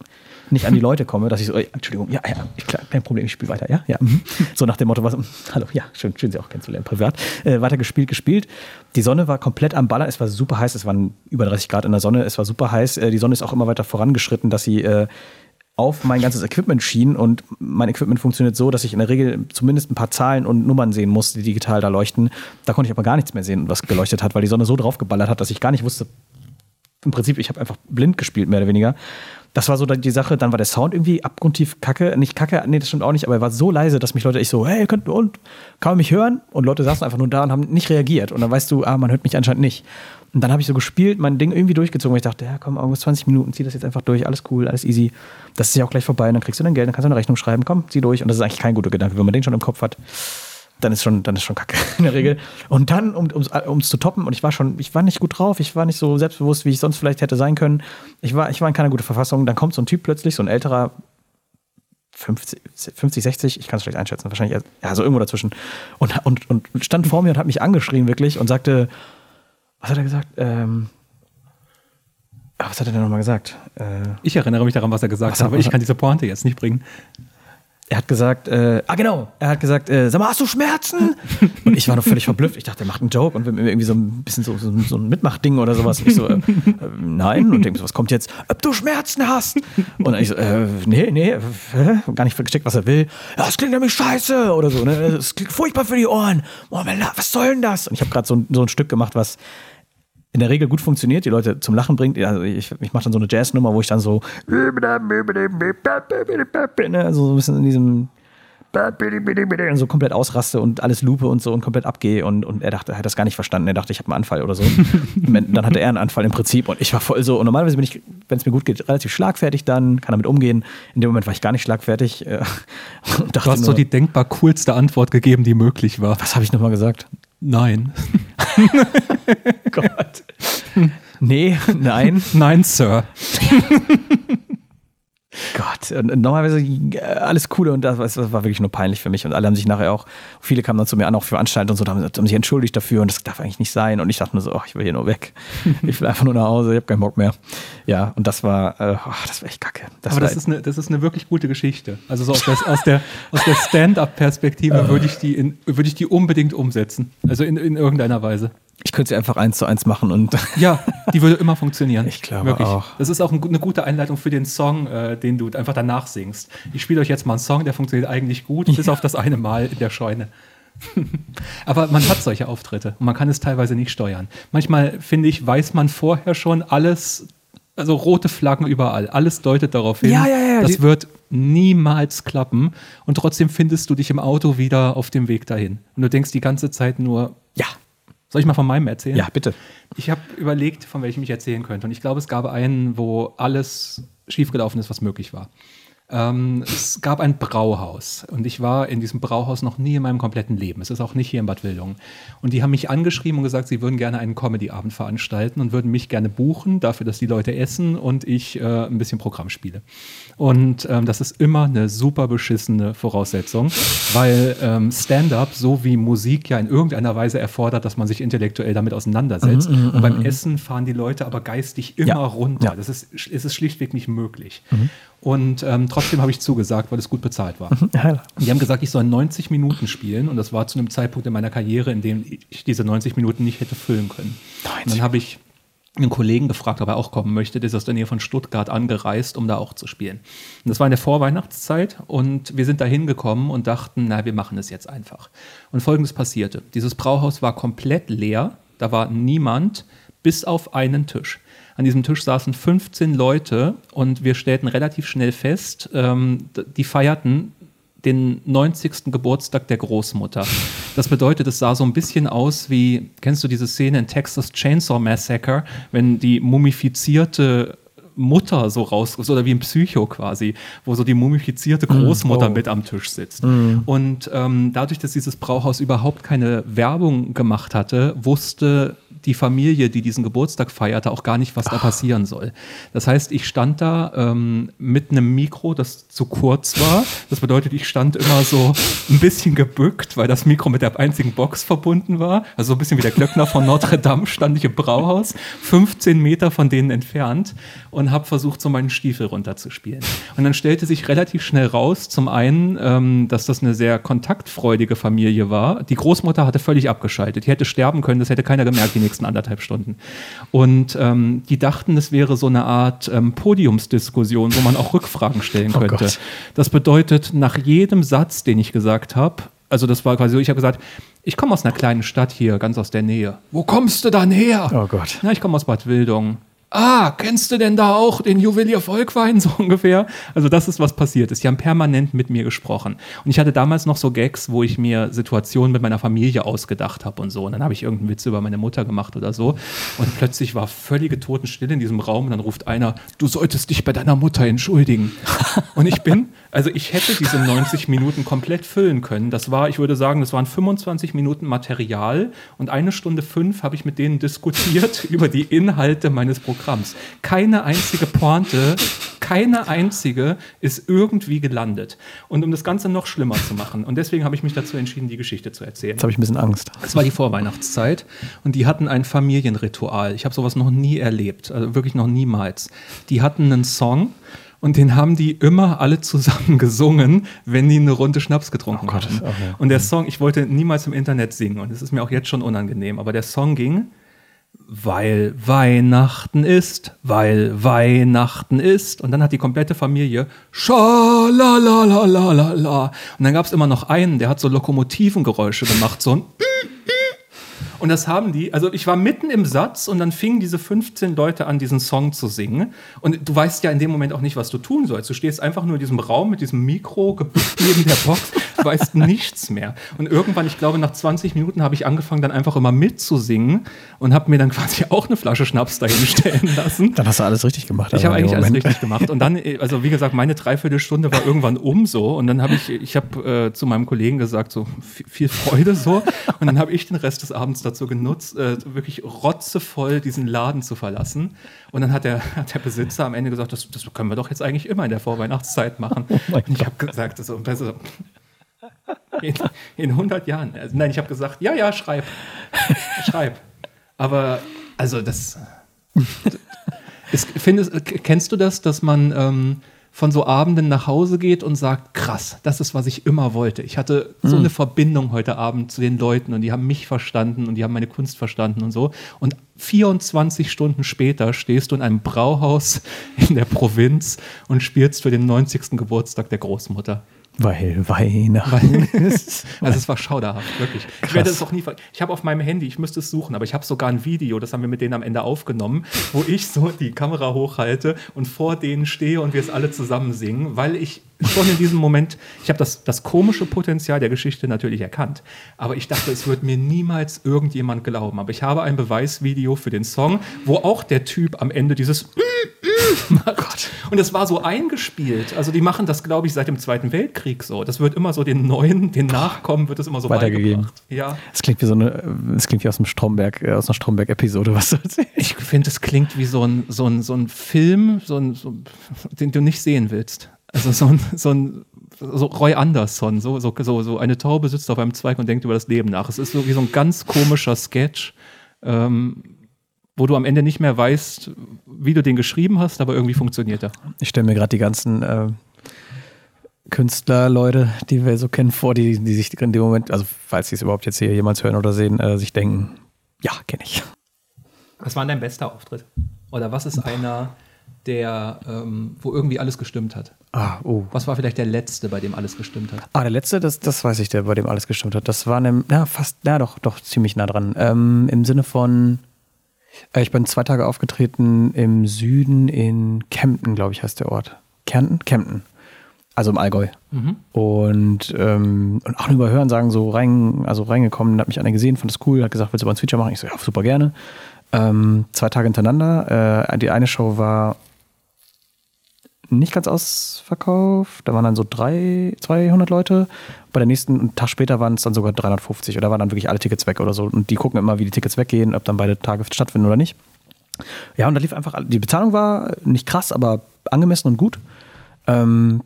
Speaker 5: nicht an die Leute komme, dass ich so, Entschuldigung, ja, ja, klar, kein Problem, ich spiele weiter, ja, ja. mhm. So nach dem Motto, was, hallo, ja, schön, schön Sie auch kennenzulernen, privat. Äh, weiter gespielt, gespielt. Die Sonne war komplett am Ballern, es war super heiß, es waren über 30 Grad in der Sonne, es war super heiß. Äh, die Sonne ist auch immer weiter vorangeschritten, dass sie äh, auf mein ganzes Equipment schien und mein Equipment funktioniert so, dass ich in der Regel zumindest ein paar Zahlen und Nummern sehen muss, die digital da leuchten. Da konnte ich aber gar nichts mehr sehen, was geleuchtet hat, weil die Sonne so draufgeballert hat, dass ich gar nicht wusste, im Prinzip, ich habe einfach blind gespielt, mehr oder weniger. Das war so die Sache, dann war der Sound irgendwie abgrundtief kacke. Nicht kacke, nee, das stimmt auch nicht, aber er war so leise, dass mich Leute echt so, hey, könnt, und, kann man mich hören? Und Leute saßen einfach nur da und haben nicht reagiert. Und dann weißt du, ah, man hört mich anscheinend nicht. Und dann habe ich so gespielt, mein Ding irgendwie durchgezogen, weil ich dachte, ja, komm, irgendwas 20 Minuten, zieh das jetzt einfach durch, alles cool, alles easy. Das ist ja auch gleich vorbei und dann kriegst du dein Geld, dann kannst du eine Rechnung schreiben, komm, zieh durch. Und das ist eigentlich kein guter Gedanke, wenn man den schon im Kopf hat. Dann ist schon, dann ist schon kacke [LAUGHS] in der Regel. Und dann, um es zu toppen, und ich war schon, ich war nicht gut drauf, ich war nicht so selbstbewusst, wie ich sonst vielleicht hätte sein können. Ich war, ich war in keiner guten Verfassung. Dann kommt so ein Typ plötzlich, so ein älterer, 50, 50 60, ich kann es schlecht einschätzen, wahrscheinlich, ja, so irgendwo dazwischen. Und, und, und stand vor mir und hat mich angeschrien wirklich und sagte, was hat er gesagt? Ähm, ah, was hat er denn nochmal gesagt? Äh,
Speaker 4: Ich erinnere mich daran, was er gesagt
Speaker 5: Was
Speaker 4: hat, aber ich kann diese Pointe jetzt nicht bringen.
Speaker 5: Er hat gesagt, äh, ah genau, er hat gesagt, äh, sag mal, hast du Schmerzen? [LAUGHS] Und ich war noch völlig verblüfft. Ich dachte, er macht einen Joke und will mir irgendwie so ein bisschen so, so, so ein Mitmachding oder sowas. Und ich so, äh, äh, nein. Und denke so, was kommt jetzt? Ob du Schmerzen hast? Und ich so, äh, nee, nee, gar nicht gesteckt, was er will. Ja, das klingt nämlich scheiße oder so. Ne? Das klingt furchtbar für die Ohren. Oh, was soll denn das? Und ich habe gerade so, so ein Stück gemacht, was in der Regel gut funktioniert, die Leute zum Lachen bringt. Also ich, ich mache dann so eine Jazznummer, wo ich dann so ne, also so ein bisschen in diesem und so komplett ausraste und alles lupe und so und komplett abgehe und, und er dachte, er hat das gar nicht verstanden. Er dachte, ich habe einen Anfall oder so. dann hatte er einen Anfall im Prinzip und ich war voll so. Und normalerweise bin ich, wenn es mir gut geht, relativ schlagfertig dann, kann damit umgehen. In dem Moment war ich gar nicht schlagfertig. äh, [LAUGHS]
Speaker 4: Du hast
Speaker 5: nur,
Speaker 4: so die denkbar coolste Antwort gegeben, die möglich war.
Speaker 5: was habe ich nochmal gesagt?
Speaker 4: Nein. [LAUGHS]
Speaker 5: Gott. Nee, nein.
Speaker 4: Nein, Sir. [LAUGHS]
Speaker 5: Gott, und normalerweise äh, alles Coole und das, war- das war wirklich nur peinlich für mich. Und alle haben sich nachher auch, viele kamen dann zu mir an, auch für Veranstaltungen und so, haben, haben sich entschuldigt dafür und das darf eigentlich nicht sein. Und ich dachte nur so, oh, ich will hier nur weg. [LAUGHS] Ich will einfach nur nach Hause, ich habe keinen Bock mehr. Ja, und das war, äh, oh, das war echt kacke. Das
Speaker 4: aber das ist, eine, das ist eine wirklich gute Geschichte. Also so aus der, aus der, aus der [LAUGHS] Stand-up-Perspektive würde ich, die in- würde ich die unbedingt umsetzen. Also in, in irgendeiner Weise.
Speaker 5: Ich könnte sie einfach eins zu eins machen und [LAUGHS]
Speaker 4: Ja, die würde immer funktionieren.
Speaker 5: Ich glaube
Speaker 4: Wirklich.
Speaker 5: auch.
Speaker 4: Das ist auch eine gute Einleitung für den Song, äh, den du einfach danach singst. Ich spiele euch jetzt mal einen Song, der funktioniert eigentlich gut, [LAUGHS] bis auf das eine Mal in der Scheune. [LAUGHS] Aber man hat solche Auftritte und man kann es teilweise nicht steuern. Manchmal, finde ich, weiß man vorher schon alles, also rote Flaggen überall. Alles deutet darauf hin,
Speaker 5: Ja, ja, ja,
Speaker 4: das wird niemals klappen und trotzdem findest du dich im Auto wieder auf dem Weg dahin. Und du denkst die ganze Zeit nur,
Speaker 5: ja,
Speaker 4: soll ich mal von meinem erzählen?
Speaker 5: ja, bitte.
Speaker 4: Ich habe überlegt, von welchem ich erzählen könnte. Und ich glaube, es gab einen, wo alles schiefgelaufen ist, was möglich war. Ähm, es gab ein Brauhaus und ich war in diesem Brauhaus noch nie in meinem kompletten Leben. Es ist auch nicht hier in Bad Wildungen. Und die haben mich angeschrieben und gesagt, sie würden gerne einen Comedy-Abend veranstalten und würden mich gerne buchen, dafür, dass die Leute essen und ich äh, ein bisschen Programm spiele. Und ähm, das ist immer eine super beschissene Voraussetzung, weil ähm, Stand-up, so wie Musik ja in irgendeiner Weise erfordert, dass man sich intellektuell damit auseinandersetzt.
Speaker 5: Mhm, mhm,
Speaker 4: und beim
Speaker 5: mhm.
Speaker 4: Essen fahren die Leute aber geistig immer
Speaker 5: Ja,
Speaker 4: runter.
Speaker 5: ja.
Speaker 4: Das ist, es ist schlichtweg nicht möglich.
Speaker 5: Mhm.
Speaker 4: Und ähm, trotzdem habe ich zugesagt, weil es gut bezahlt war.
Speaker 5: Ja,
Speaker 4: Die haben gesagt, ich soll 90 Minuten spielen und das war zu einem Zeitpunkt in meiner Karriere, in dem ich diese 90 Minuten nicht hätte füllen können. Und dann habe ich einen Kollegen gefragt, ob er auch kommen möchte. Der ist aus der Nähe von Stuttgart angereist, um da auch zu spielen. Und das war in der Vorweihnachtszeit und wir sind da hingekommen und dachten, na, wir machen es jetzt einfach. Und folgendes passierte. Dieses Brauhaus war komplett leer, da war niemand, bis auf einen Tisch. An diesem Tisch saßen 15 Leute und wir stellten relativ schnell fest, ähm, die feierten den 90. Geburtstag der Großmutter. Das bedeutet, es sah so ein bisschen aus wie, kennst du diese Szene in Texas Chainsaw Massacre, wenn die mumifizierte Mutter so raus, oder wie im Psycho quasi, wo so die mumifizierte Großmutter
Speaker 5: oh.
Speaker 4: mit am Tisch sitzt.
Speaker 5: Mhm.
Speaker 4: Und ähm, dadurch, dass dieses Brauhaus überhaupt keine Werbung gemacht hatte, wusste die Familie, die diesen Geburtstag feierte, auch gar nicht, was da passieren soll. Das heißt, ich stand da ähm, mit einem Mikro, das zu kurz war. Das bedeutet, ich stand immer so ein bisschen gebückt, weil das Mikro mit der einzigen Box verbunden war. Also so ein bisschen wie der Glöckner von Notre Dame stand ich im Brauhaus, 15 Meter von denen entfernt und habe versucht, so meinen Stiefel runterzuspielen. Und dann stellte sich relativ schnell raus, zum einen, ähm, dass das eine sehr kontaktfreudige Familie war. Die Großmutter hatte völlig abgeschaltet. Die hätte sterben können, das hätte keiner gemerkt, die nächsten anderthalb Stunden. Und ähm, die dachten, es wäre so eine Art ähm, Podiumsdiskussion, wo man auch Rückfragen stellen
Speaker 5: Oh
Speaker 4: könnte.
Speaker 5: Gott.
Speaker 4: das bedeutet, nach jedem Satz, den ich gesagt habe, also das war quasi so, ich habe gesagt, ich komme aus einer kleinen Stadt hier, ganz aus der Nähe. Wo kommst du dann her?
Speaker 5: Oh Gott.
Speaker 4: Na, ich komme aus Bad Wildung. Ah, kennst du denn da auch den Juwelier Volkwein [LAUGHS] so ungefähr? Also das ist, was passiert ist. Die haben permanent mit mir gesprochen. Und ich hatte damals noch so Gags, wo ich mir Situationen mit meiner Familie ausgedacht habe und so. Und dann habe ich irgendeinen Witz über meine Mutter gemacht oder so. Und plötzlich war völlige Totenstille in diesem Raum. Und dann ruft einer, du solltest dich bei deiner Mutter entschuldigen. Und ich bin Also ich hätte diese 90 Minuten komplett füllen können. Das war, ich würde sagen, das waren 25 Minuten Material und eine Stunde fünf habe ich mit denen diskutiert [LAUGHS] über die Inhalte meines Programms. Keine einzige Pointe, keine einzige ist irgendwie gelandet. Und um das Ganze noch schlimmer zu machen, und deswegen habe ich mich dazu entschieden, die Geschichte zu erzählen.
Speaker 5: Jetzt habe ich ein bisschen Angst.
Speaker 4: Es war die Vorweihnachtszeit und die hatten ein Familienritual. Ich habe sowas noch nie erlebt, also wirklich noch niemals. Die hatten einen Song und den haben die immer alle zusammen [LAUGHS] gesungen, wenn die eine Runde Schnaps getrunken
Speaker 5: Oh Gott,
Speaker 4: haben.
Speaker 5: ja.
Speaker 4: Und der Song, ich wollte niemals im Internet singen und es ist mir auch jetzt schon unangenehm, aber der Song ging, weil Weihnachten ist, weil Weihnachten ist. Und dann hat die komplette Familie Schalalalala. Und dann gab es immer noch einen, der hat so Lokomotivengeräusche gemacht, so ein [LAUGHS] [LAUGHS] und das haben die, also ich war mitten im Satz und dann fingen diese 15 Leute an, diesen Song zu singen. Und du weißt ja in dem Moment auch nicht, was du tun sollst. Du stehst einfach nur in diesem Raum mit diesem Mikro gebückt neben der Box, du [LAUGHS] weißt nichts mehr. Und irgendwann, ich glaube, nach 20 Minuten habe ich angefangen, dann einfach immer mitzusingen und habe mir dann quasi auch eine Flasche Schnaps dahin stellen [LAUGHS] lassen.
Speaker 5: Dann hast du alles richtig gemacht.
Speaker 4: Ich habe eigentlich alles richtig gemacht. Und dann, äh, also wie gesagt, meine Dreiviertelstunde war irgendwann um so. Und dann habe ich, ich habe äh, zu meinem Kollegen gesagt, so viel, Freude so. Und dann habe ich den Rest des Abends dazu genutzt, äh, wirklich rotzevoll diesen Laden zu verlassen. Und dann hat der, [LAUGHS] hat der Besitzer am Ende gesagt, das, das können wir doch jetzt eigentlich immer in der Vorweihnachtszeit machen. [LAUGHS]
Speaker 5: Oh
Speaker 4: und ich habe gesagt, das ist also, [LAUGHS] in, in 100 Jahren. Also, nein, ich habe gesagt, ja, ja, schreib. Schreib. Aber, also das. Ist, findest, kennst du das, dass man ähm, von so Abenden nach Hause geht und sagt, krass, das ist, was ich immer wollte. Ich hatte so
Speaker 5: Mhm.
Speaker 4: eine Verbindung heute Abend zu den Leuten und die haben mich verstanden und die haben meine Kunst verstanden und so. Und 24 Stunden später stehst du in einem Brauhaus [LAUGHS] in der Provinz und spielst für den 90. Geburtstag der Großmutter.
Speaker 5: Weil Weihnachten [LAUGHS] ist.
Speaker 4: Also es war schauderhaft, wirklich. Ich werde es auch nie ver Ich habe auf meinem Handy, ich müsste es suchen, aber ich habe sogar ein Video, das haben wir mit denen am Ende aufgenommen, wo ich so die Kamera hochhalte und vor denen stehe und wir es alle zusammen singen, weil ich schon in diesem Moment, ich habe das, das komische Potenzial der Geschichte natürlich erkannt, aber ich dachte, es wird mir niemals irgendjemand glauben. Aber ich habe ein Beweisvideo für den Song, wo auch der Typ am Ende dieses [LAUGHS] macht. Und es war so eingespielt. Also die machen das, glaube ich, seit dem Zweiten Weltkrieg so. Das wird immer so den Neuen, den Nachkommen, wird es immer so
Speaker 5: Weitergegeben.
Speaker 4: beigebracht. Ja.
Speaker 5: Es klingt wie so eine, es klingt wie aus dem Stromberg, äh, aus einer Stromberg-Episode, was du erzählst.
Speaker 4: Ich finde, es klingt wie so ein, so ein, so ein Film, so ein, so, den du nicht sehen willst. Also so ein, so ein so Roy Anderson, so, so, so, so eine Taube sitzt auf einem Zweig und denkt über das Leben nach. Es ist so wie so ein ganz komischer Sketch, ähm, wo du am Ende nicht mehr weißt, wie du den geschrieben hast, aber irgendwie funktioniert er.
Speaker 5: Ich stelle mir gerade die ganzen äh, Künstler, Leute, die wir so kennen, vor, die, die sich in dem Moment, also falls sie es überhaupt jetzt hier jemals hören oder sehen, äh, sich denken, ja, kenne ich.
Speaker 4: Was war dein bester Auftritt? Oder was ist einer, der, ähm, wo irgendwie alles gestimmt hat?
Speaker 5: Ah, oh.
Speaker 4: Was war vielleicht der letzte, bei dem alles gestimmt hat?
Speaker 5: Ah, der letzte, das, das weiß ich, der bei dem alles gestimmt hat. Das war ne, ja, fast, ja doch, doch ziemlich nah dran. Ähm, Im Sinne von, äh, ich bin zwei Tage aufgetreten im Süden in Kempten, glaube ich, heißt der Ort. Kärnten? Kempten. Also im Allgäu.
Speaker 4: Mhm.
Speaker 5: Und, ähm, und auch nur über Hören sagen, so rein, also reingekommen, hat mich einer gesehen, fand das cool, hat gesagt, willst du mal ein Feature machen? Ich so, ja, super gerne. Ähm, zwei Tage hintereinander. Äh, die eine Show war nicht ganz ausverkauft. Da waren dann so drei, 200 Leute. Bei der nächsten, einen Tag später waren es dann sogar 350 oder waren dann wirklich alle Tickets weg oder so. Und die gucken immer, wie die Tickets weggehen, ob dann beide Tage stattfinden oder nicht. Ja, und da lief einfach, die Bezahlung war nicht krass, aber angemessen und gut. Ähm,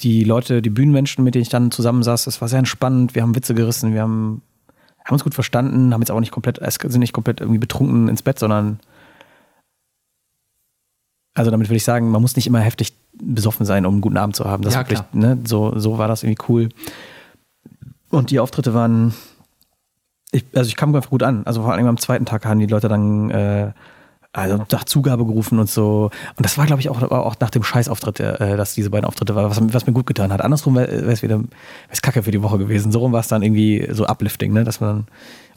Speaker 5: die Leute, die Bühnenmenschen, mit denen ich dann zusammensaß, das war sehr entspannend. Wir haben Witze gerissen, wir haben, haben uns gut verstanden, haben jetzt auch nicht komplett, sind nicht komplett irgendwie betrunken ins Bett, sondern also damit will ich sagen, man muss nicht immer heftig besoffen sein, um einen guten Abend zu haben. Das
Speaker 4: Ja,
Speaker 5: wirklich,
Speaker 4: klar.
Speaker 5: ne, so, so war das irgendwie cool. Und die Auftritte waren, ich, also ich kam einfach gut an. Also vor allem am zweiten Tag haben die Leute dann äh, also nach Zugabe gerufen und so. Und das war, glaube ich, auch, auch nach dem Scheißauftritt, äh, dass diese beiden Auftritte war, was, was mir gut getan hat. Andersrum wäre es wieder wär's kacke für die Woche gewesen. So rum war es dann irgendwie so uplifting, ne? Dass man,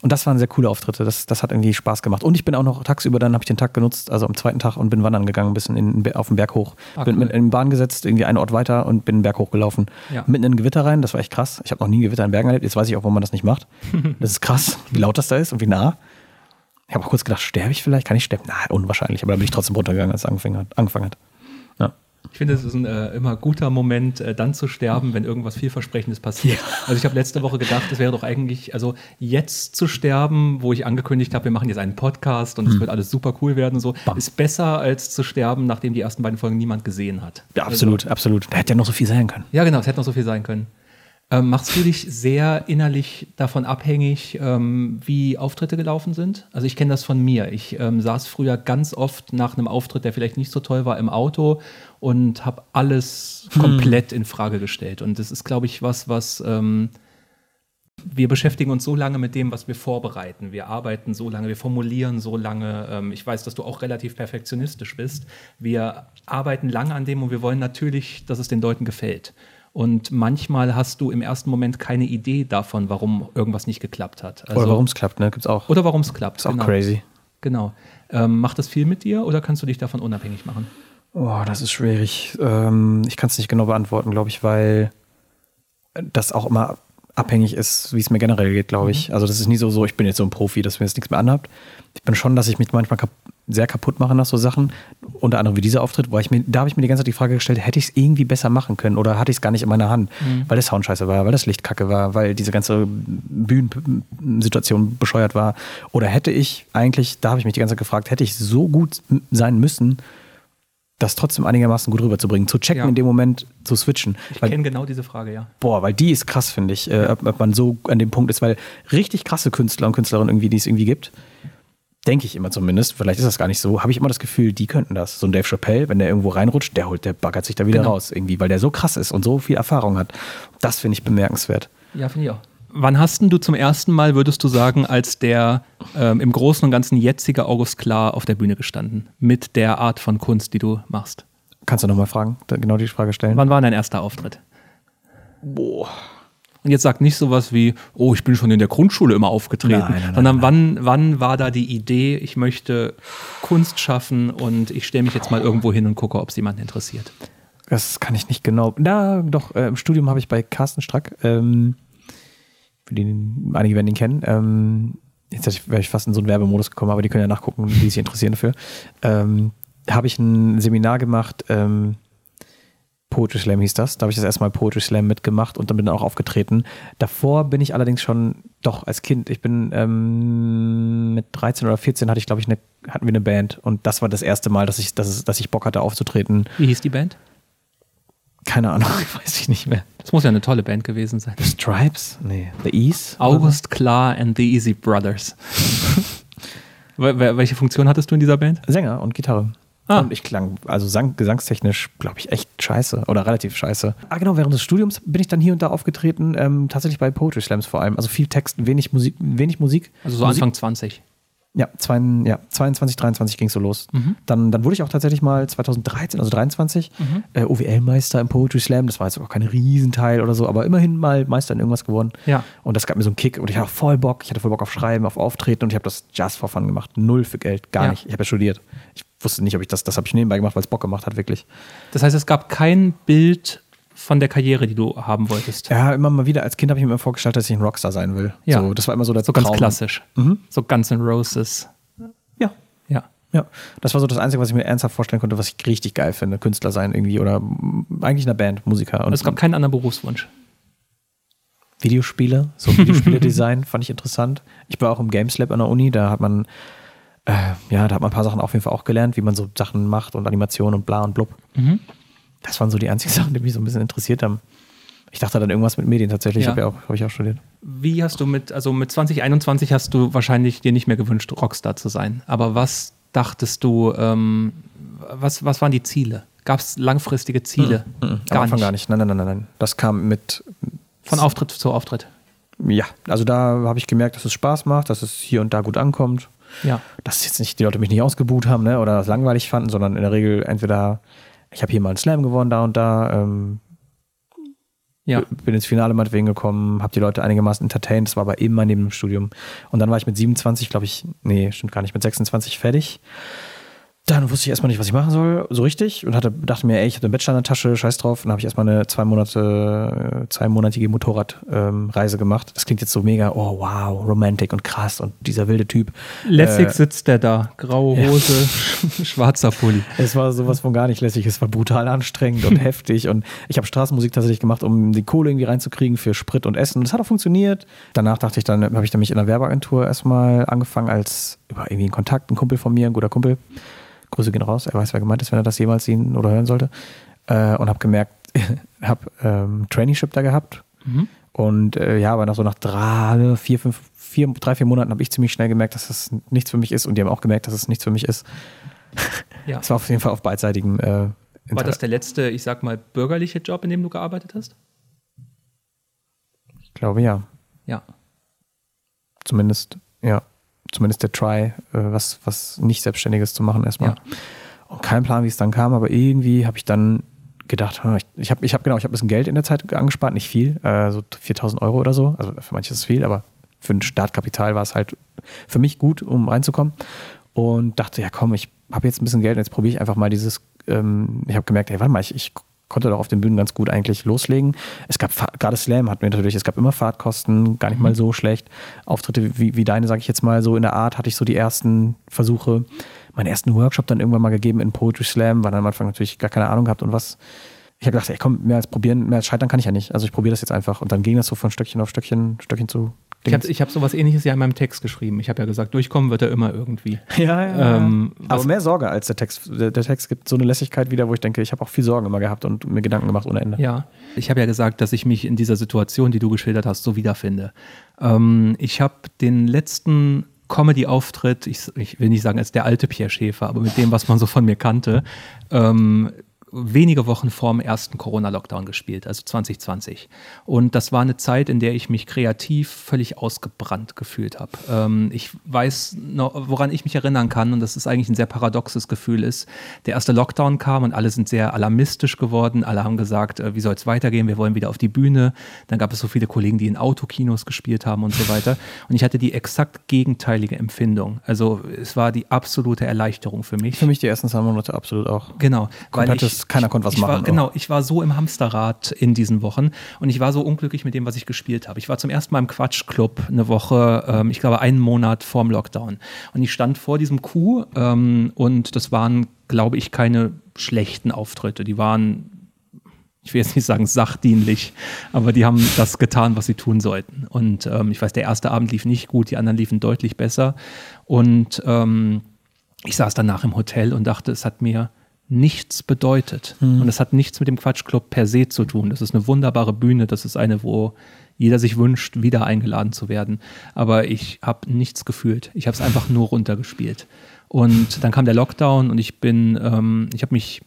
Speaker 5: und das waren sehr coole Auftritte. Das, das hat irgendwie Spaß gemacht. Und ich bin auch noch tagsüber, dann habe ich den Tag genutzt, also am zweiten Tag und bin wandern gegangen, ein bisschen in, auf den Berg hoch.
Speaker 4: Ah,
Speaker 5: bin
Speaker 4: cool.
Speaker 5: mit in die Bahn gesetzt, irgendwie einen Ort weiter und bin den Berg hochgelaufen.
Speaker 4: Ja.
Speaker 5: Mitten in ein Gewitter rein, das war echt krass. Ich habe noch nie ein Gewitter in Bergen erlebt. Jetzt weiß ich auch, warum man das nicht macht. [LAUGHS] Das ist krass, wie laut das da ist und wie nah. Ich habe auch kurz gedacht, sterbe ich vielleicht? Kann ich sterben? Nein, unwahrscheinlich. Aber dann bin ich trotzdem runtergegangen, als es angefangen hat. Angefangen hat. Ja.
Speaker 4: Ich finde, es ist ein äh, immer guter Moment, äh, dann zu sterben, wenn irgendwas vielversprechendes passiert. Also ich habe letzte Woche gedacht, es wäre doch eigentlich, also jetzt zu sterben, wo ich angekündigt habe, wir machen jetzt einen Podcast und es
Speaker 5: Hm.
Speaker 4: wird alles super cool werden und so, ist besser als zu sterben, nachdem die ersten beiden Folgen niemand gesehen hat.
Speaker 5: Ja, absolut, absolut. Da hätte ja noch so viel sein können.
Speaker 4: Ja, genau, es hätte noch so viel sein können. Ähm, machst du dich sehr innerlich davon abhängig, ähm, wie Auftritte gelaufen sind? Also ich kenne das von mir. Ich ähm, saß früher ganz oft nach einem Auftritt, der vielleicht nicht so toll war, im Auto und habe alles
Speaker 5: Hm.
Speaker 4: komplett in Frage gestellt. Und das ist, glaube ich, was, was ähm, wir beschäftigen uns so lange mit dem, was wir vorbereiten. Wir arbeiten so lange, wir formulieren so lange. Ähm, ich weiß, dass du auch relativ perfektionistisch bist. Wir arbeiten lange an dem und wir wollen natürlich, dass es den Leuten gefällt. Und manchmal hast du im ersten Moment keine Idee davon, warum irgendwas nicht geklappt hat.
Speaker 5: oder warum es klappt, ne? Gibt's auch.
Speaker 4: Oder warum es klappt.
Speaker 5: Ist auch crazy.
Speaker 4: Genau. Ähm, macht das viel mit dir oder kannst du dich davon unabhängig machen?
Speaker 5: Oh, das ist schwierig. Ähm, ich kann es nicht genau beantworten, glaube ich, weil das auch immer abhängig ist, wie es mir generell geht, glaube ich. Also das ist nie so, so, ich bin jetzt so ein Profi, dass mir jetzt nichts mehr anhabt. Ich bin schon, dass ich mich manchmal sehr kaputt mache nach so Sachen. Unter anderem wie dieser Auftritt, wo ich mir, da habe ich mir die ganze Zeit die Frage gestellt, hätte ich es irgendwie besser machen können oder hatte ich es gar nicht in meiner Hand,
Speaker 4: Mhm.
Speaker 5: weil der Sound scheiße war, weil das Licht kacke war, weil diese ganze Bühnensituation bescheuert war. Oder hätte ich eigentlich, da habe ich mich die ganze Zeit gefragt, hätte ich so gut sein müssen, das trotzdem einigermaßen gut rüberzubringen, zu checken
Speaker 4: Ja.
Speaker 5: in dem Moment, zu switchen.
Speaker 4: Ich kenne genau diese Frage, ja.
Speaker 5: Boah, weil die ist krass, finde ich, äh, ob, ob man so an dem Punkt ist, weil richtig krasse Künstler und Künstlerinnen irgendwie, die es irgendwie gibt, denke ich immer zumindest, vielleicht ist das gar nicht so, habe ich immer das Gefühl, die könnten das. So ein Dave Chappelle, wenn der irgendwo reinrutscht, der holt, der baggert sich da wieder
Speaker 4: Genau.
Speaker 5: raus irgendwie, weil der so krass ist und so viel Erfahrung hat. Das finde ich bemerkenswert.
Speaker 4: Ja, finde ich auch. Wann hast denn du zum ersten Mal, würdest du sagen, als der ähm, im Großen und Ganzen jetzige August Klar auf der Bühne gestanden? Mit der Art von Kunst, die du machst?
Speaker 5: Kannst du nochmal fragen, genau die Frage stellen?
Speaker 4: Wann war dein erster Auftritt?
Speaker 5: Boah.
Speaker 4: Und jetzt sag nicht sowas wie, oh, ich bin schon in der Grundschule immer aufgetreten,
Speaker 5: Nein, nein, nein,
Speaker 4: sondern wann, wann war da die Idee, ich möchte Kunst schaffen und ich stelle mich jetzt mal irgendwo hin und gucke, ob es jemanden interessiert?
Speaker 5: Das kann ich nicht genau. Na, doch, äh, im Studium habe ich bei Carsten Strack, ähm, für den einige werden ihn kennen, ähm, jetzt wäre ich fast in so einen Werbemodus gekommen, aber die können ja nachgucken, die sich interessieren dafür. Ähm, habe ich ein Seminar gemacht, ähm, Poetry Slam hieß das. Da habe ich das erstmal Poetry Slam mitgemacht und dann bin ich auch aufgetreten. Davor bin ich allerdings schon, doch als Kind, ich bin ähm, mit 13 oder 14 hatte ich, glaube ich, eine, hatten wir eine Band und das war das erste Mal, dass ich, dass, dass ich Bock hatte aufzutreten.
Speaker 4: Wie hieß die Band?
Speaker 5: Keine Ahnung, [LAUGHS] weiß ich nicht mehr.
Speaker 4: Das muss ja eine tolle Band gewesen sein.
Speaker 5: Stripes? Nee. The Ease?
Speaker 4: August Klar and the Easy Brothers. [LAUGHS] Wel- wel- Welche Funktion hattest du in dieser Band?
Speaker 5: Sänger und Gitarre.
Speaker 4: Ah.
Speaker 5: Und ich klang, also sang, gesangstechnisch, glaube ich, echt scheiße oder relativ scheiße. Ah, genau, während des Studiums bin ich dann hier und da aufgetreten, ähm, tatsächlich bei Poetry Slams vor allem. Also viel Text, wenig Musik, wenig Musik.
Speaker 4: Also so
Speaker 5: Musik,
Speaker 4: Anfang 20.
Speaker 5: Ja, zwei, ja 22, 23 ging es so los.
Speaker 4: Mhm.
Speaker 5: Dann, dann wurde ich auch tatsächlich mal 2013, also 23,
Speaker 4: Mhm.
Speaker 5: äh, OWL-Meister im Poetry Slam. Das war jetzt auch kein Riesenteil oder so, aber immerhin mal Meister in irgendwas geworden.
Speaker 4: Ja.
Speaker 5: Und das gab mir so einen Kick und ich hatte auch voll Bock. Ich hatte voll Bock auf Schreiben, auf Auftreten und ich habe das just for fun gemacht. Null für Geld, gar
Speaker 4: Ja.
Speaker 5: nicht. Ich habe ja studiert. Ich wusste nicht, ob ich das, das habe ich nebenbei gemacht, weil es Bock gemacht hat, wirklich.
Speaker 4: Das heißt, es gab kein Bild von der Karriere, die du haben wolltest.
Speaker 5: Ja, immer mal wieder. Als Kind habe ich mir immer vorgestellt, dass ich ein Rockstar sein will.
Speaker 4: Ja.
Speaker 5: So, das war immer so der
Speaker 4: So ganz
Speaker 5: Traum.
Speaker 4: klassisch.
Speaker 5: Mhm.
Speaker 4: So Guns N' Roses.
Speaker 5: Ja.
Speaker 4: Ja.
Speaker 5: Ja, das war so das Einzige, was ich mir ernsthaft vorstellen konnte, was ich richtig geil finde. Künstler sein irgendwie oder eigentlich in einer Band, Musiker. Und
Speaker 4: es gab keinen anderen Berufswunsch.
Speaker 5: Videospiele, so Videospiele-Design [LAUGHS] fand ich interessant. Ich war auch im Games Lab an der Uni, da hat man, äh, ja, da hat man ein paar Sachen auf jeden Fall auch gelernt, wie man so Sachen macht und Animation und bla und blub.
Speaker 4: Mhm.
Speaker 5: Das waren so die einzigen [LAUGHS] Sachen, die mich so ein bisschen interessiert haben. Ich dachte dann irgendwas mit Medien tatsächlich,
Speaker 4: Ja.
Speaker 5: habe ja auch, habe ich auch studiert.
Speaker 4: Wie hast du mit, also mit 2021 hast du wahrscheinlich dir nicht mehr gewünscht, Rockstar zu sein. Aber was dachtest du, ähm, was, was waren die Ziele? Gab es langfristige Ziele?
Speaker 5: Mhm. Am Anfang gar nicht. Nein, nein, nein, nein. Das kam mit,
Speaker 4: Von Auftritt zu Auftritt.
Speaker 5: ja, also da habe ich gemerkt, dass es Spaß macht, dass es hier und da gut ankommt.
Speaker 4: Ja.
Speaker 5: Dass jetzt nicht die Leute mich nicht ausgebucht haben ne, oder das langweilig fanden, sondern in der Regel entweder, ich habe hier mal einen Slam gewonnen, da und da, ähm,
Speaker 4: Ja.
Speaker 5: bin ins Finale meinetwegen gekommen, habe die Leute einigermaßen entertained, das war aber immer neben dem Studium. Und dann war ich mit 27, glaube ich, nee, stimmt gar nicht, mit 26 fertig. Dann wusste ich erstmal nicht, was ich machen soll, so richtig. Und hatte, dachte mir, ey, ich habe einen Bachelor in der Tasche, scheiß drauf. Und dann habe ich erstmal eine zwei Monate, äh, zweimonatige Motorradreise gemacht. Das klingt jetzt so mega, oh wow, romantic und krass und dieser wilde Typ.
Speaker 4: Lässig
Speaker 5: Äh,
Speaker 4: sitzt der da. Graue
Speaker 5: ja.
Speaker 4: Hose, [LAUGHS] Schwarzer Pulli.
Speaker 5: Es war sowas von gar nicht lässig. Es war brutal anstrengend und [LAUGHS] heftig. Und ich habe Straßenmusik tatsächlich gemacht, um die Kohle irgendwie reinzukriegen für Sprit und Essen. Und das hat auch funktioniert. Danach dachte ich, dann habe ich dann mich in der Werbeagentur erstmal angefangen als über irgendwie einen Kontakt, ein Kumpel von mir, ein guter Kumpel. Grüße gehen raus. Er weiß, wer gemeint ist, wenn er das jemals sehen oder hören sollte. Äh, und habe gemerkt, [LAUGHS] habe ähm, Traineeship da gehabt.
Speaker 4: Mhm.
Speaker 5: Und äh, ja, aber nach so nach drei, vier, fünf, vier, drei, vier Monaten habe ich ziemlich schnell gemerkt, dass das nichts für mich ist. Und die haben auch gemerkt, dass es nichts für mich ist. [LAUGHS]
Speaker 4: Ja.
Speaker 5: Es war auf jeden Fall auf beidseitigen. Äh,
Speaker 4: War das der letzte, ich sag mal, bürgerliche Job, in dem du gearbeitet hast?
Speaker 5: ich glaube ja.
Speaker 4: Ja.
Speaker 5: Zumindest, ja. Zumindest der Try, äh, was, was nicht Selbstständiges zu machen erstmal.
Speaker 4: Ja.
Speaker 5: Und kein Plan, wie es dann kam, aber irgendwie habe ich dann gedacht, hm, ich, ich habe ich hab, genau, ich habe ein bisschen Geld in der Zeit angespart, nicht viel, äh, so 4000 Euro oder so. Also für manche ist es viel, aber für ein Startkapital war es halt für mich gut, um reinzukommen. Und dachte, ja komm, ich habe jetzt ein bisschen Geld und jetzt probiere ich einfach mal dieses, ähm, ich habe gemerkt, hey, warte mal, ich, ich konnte doch auf den Bühnen ganz gut eigentlich loslegen. Es gab, gerade Slam hatten wir natürlich, es gab immer Fahrtkosten, gar nicht mal so schlecht. Auftritte wie, wie deine, sage ich jetzt mal, so in der Art hatte ich so die ersten Versuche. Meinen ersten Workshop dann irgendwann mal gegeben in Poetry Slam, weil dann am Anfang natürlich gar keine Ahnung gehabt und was. Ich habe gedacht, ey, komm, mehr als probieren, mehr als scheitern kann ich ja nicht. Also ich probiere das jetzt einfach. Und dann ging das so von Stöckchen auf Stöckchen, Stöckchen zu.
Speaker 4: Ich habe ich hab sowas ähnliches ja in meinem Text geschrieben. Ich habe ja gesagt, durchkommen wird er immer irgendwie. [LAUGHS]
Speaker 5: Ja, ja.
Speaker 4: Ähm,
Speaker 5: Aber mehr Sorge als der Text. Der, der Text gibt so eine Lässigkeit wieder, wo ich denke, ich habe auch viel Sorgen immer gehabt und mir Gedanken gemacht ohne Ende.
Speaker 4: Ja, ich habe ja gesagt, dass ich mich in dieser Situation, die du geschildert hast, so wiederfinde. Ähm, ich habe den letzten Comedy-Auftritt, ich, ich will nicht sagen als der alte Pierre Schäfer, aber mit dem, was man so von mir kannte, ähm, wenige Wochen vor dem ersten Corona-Lockdown gespielt, also 2020. Und das war eine Zeit, in der ich mich kreativ völlig ausgebrannt gefühlt habe. Ähm, ich weiß noch, woran ich mich erinnern kann, und das ist eigentlich ein sehr paradoxes Gefühl ist, der erste Lockdown kam und alle sind sehr alarmistisch geworden. Alle haben gesagt, äh, wie soll es weitergehen? Wir wollen wieder auf die Bühne. Dann gab es so viele Kollegen, die in Autokinos gespielt haben und so weiter. Und ich hatte die exakt gegenteilige Empfindung. Also es war die absolute Erleichterung für mich.
Speaker 5: Für mich die ersten zwei Monate absolut auch.
Speaker 4: Genau. Weil
Speaker 5: Komplettes, keiner konnte was
Speaker 4: ich
Speaker 5: machen.
Speaker 4: War, genau, ich war so im Hamsterrad in diesen Wochen und ich war so unglücklich mit dem, was ich gespielt habe. Ich war zum ersten Mal im Quatschclub eine Woche, ähm, ich glaube einen Monat vorm Lockdown. Und ich stand vor diesem Kuh ähm, und das waren, glaube ich, keine schlechten Auftritte. Die waren ich will jetzt nicht sagen sachdienlich, aber die haben das getan, was sie tun sollten. Und ähm, ich weiß, der erste Abend lief nicht gut, die anderen liefen deutlich besser. Und ähm, ich saß danach im Hotel und dachte, es hat mir nichts bedeutet.
Speaker 5: Mhm.
Speaker 4: Und es hat nichts mit dem Quatschclub per se zu tun. Das ist eine wunderbare Bühne, das ist eine, wo jeder sich wünscht, wieder eingeladen zu werden. Aber ich habe nichts gefühlt. Ich habe es einfach nur runtergespielt. Und dann kam der Lockdown und ich bin, ähm, ich habe mich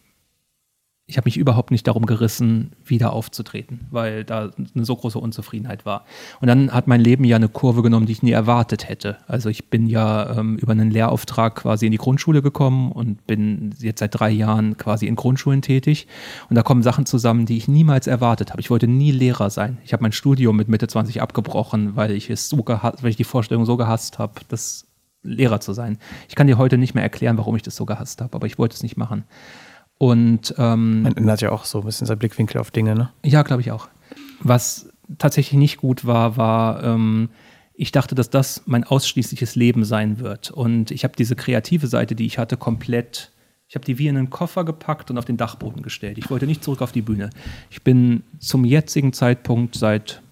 Speaker 4: ich habe mich überhaupt nicht darum gerissen, wieder aufzutreten, weil da eine so große Unzufriedenheit war. Und dann hat mein Leben ja eine Kurve genommen, die ich nie erwartet hätte. Also ich bin ja ähm, über einen Lehrauftrag quasi in die Grundschule gekommen und bin jetzt seit drei Jahren quasi in Grundschulen tätig. Und da kommen Sachen zusammen, die ich niemals erwartet habe. Ich wollte nie Lehrer sein. Ich habe mein Studium mit Mitte 20 abgebrochen, weil ich es so gehasst, weil ich die Vorstellung so gehasst habe, das Lehrer zu sein. Ich kann dir heute nicht mehr erklären, warum ich das so gehasst habe, aber ich wollte es nicht machen. Und ähm,
Speaker 5: Man ändert ja auch so ein bisschen sein Blickwinkel auf Dinge, ne?
Speaker 4: ja, glaube ich auch. Was tatsächlich nicht gut war, war, ähm, ich dachte, dass das mein ausschließliches Leben sein wird. Und ich habe diese kreative Seite, die ich hatte, komplett, ich habe die wie in einen Koffer gepackt und auf den Dachboden gestellt. Ich wollte nicht zurück auf die Bühne. Ich bin zum jetzigen Zeitpunkt seit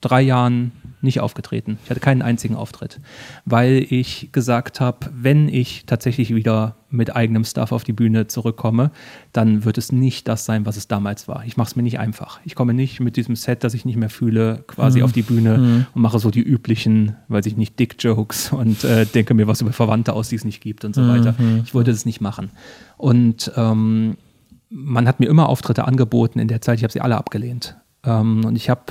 Speaker 4: drei Jahren nicht aufgetreten. Ich hatte keinen einzigen Auftritt, weil ich gesagt habe, wenn ich tatsächlich wieder mit eigenem Stuff auf die Bühne zurückkomme, dann wird es nicht das sein, was es damals war. Ich mache es mir nicht einfach. Ich komme nicht mit diesem Set, das ich nicht mehr fühle, quasi
Speaker 5: Mhm.
Speaker 4: auf die Bühne
Speaker 5: Mhm.
Speaker 4: und mache so die üblichen, weiß ich nicht, Dick-Jokes und äh, denke mir was über Verwandte aus, die es nicht gibt und so
Speaker 5: Mhm.
Speaker 4: weiter. Ich wollte das nicht machen. Und ähm, man hat mir immer Auftritte angeboten in der Zeit, ich habe sie alle abgelehnt. Ähm, und ich habe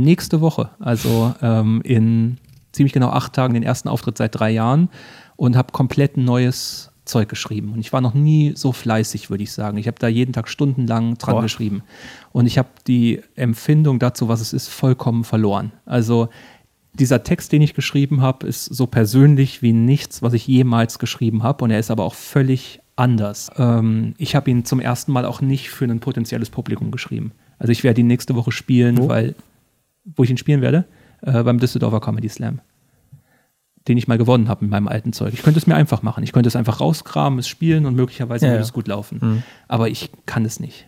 Speaker 4: nächste Woche, also ähm, in ziemlich genau acht Tagen, den ersten Auftritt seit drei Jahren und habe komplett neues Zeug geschrieben. Und ich war noch nie so fleißig, würde ich sagen. Ich habe da jeden Tag stundenlang dran
Speaker 5: Boah.
Speaker 4: geschrieben. Und ich habe die Empfindung dazu, was es ist, vollkommen verloren. Also dieser Text, den ich geschrieben habe, ist so persönlich wie nichts, was ich jemals geschrieben habe. Und er ist aber auch völlig anders. Ähm, ich habe ihn zum ersten Mal auch nicht für ein potenzielles Publikum geschrieben. Also ich werde ihn nächste Woche spielen,
Speaker 5: Wo?
Speaker 4: weil, wo ich ihn spielen werde, äh, beim Düsseldorfer Comedy Slam. den ich mal gewonnen habe mit meinem alten Zeug. Ich könnte es mir einfach machen. Ich könnte es einfach rauskramen, es spielen und möglicherweise
Speaker 5: Ja,
Speaker 4: würde
Speaker 5: ja.
Speaker 4: es gut laufen.
Speaker 5: Mhm.
Speaker 4: Aber ich kann es nicht.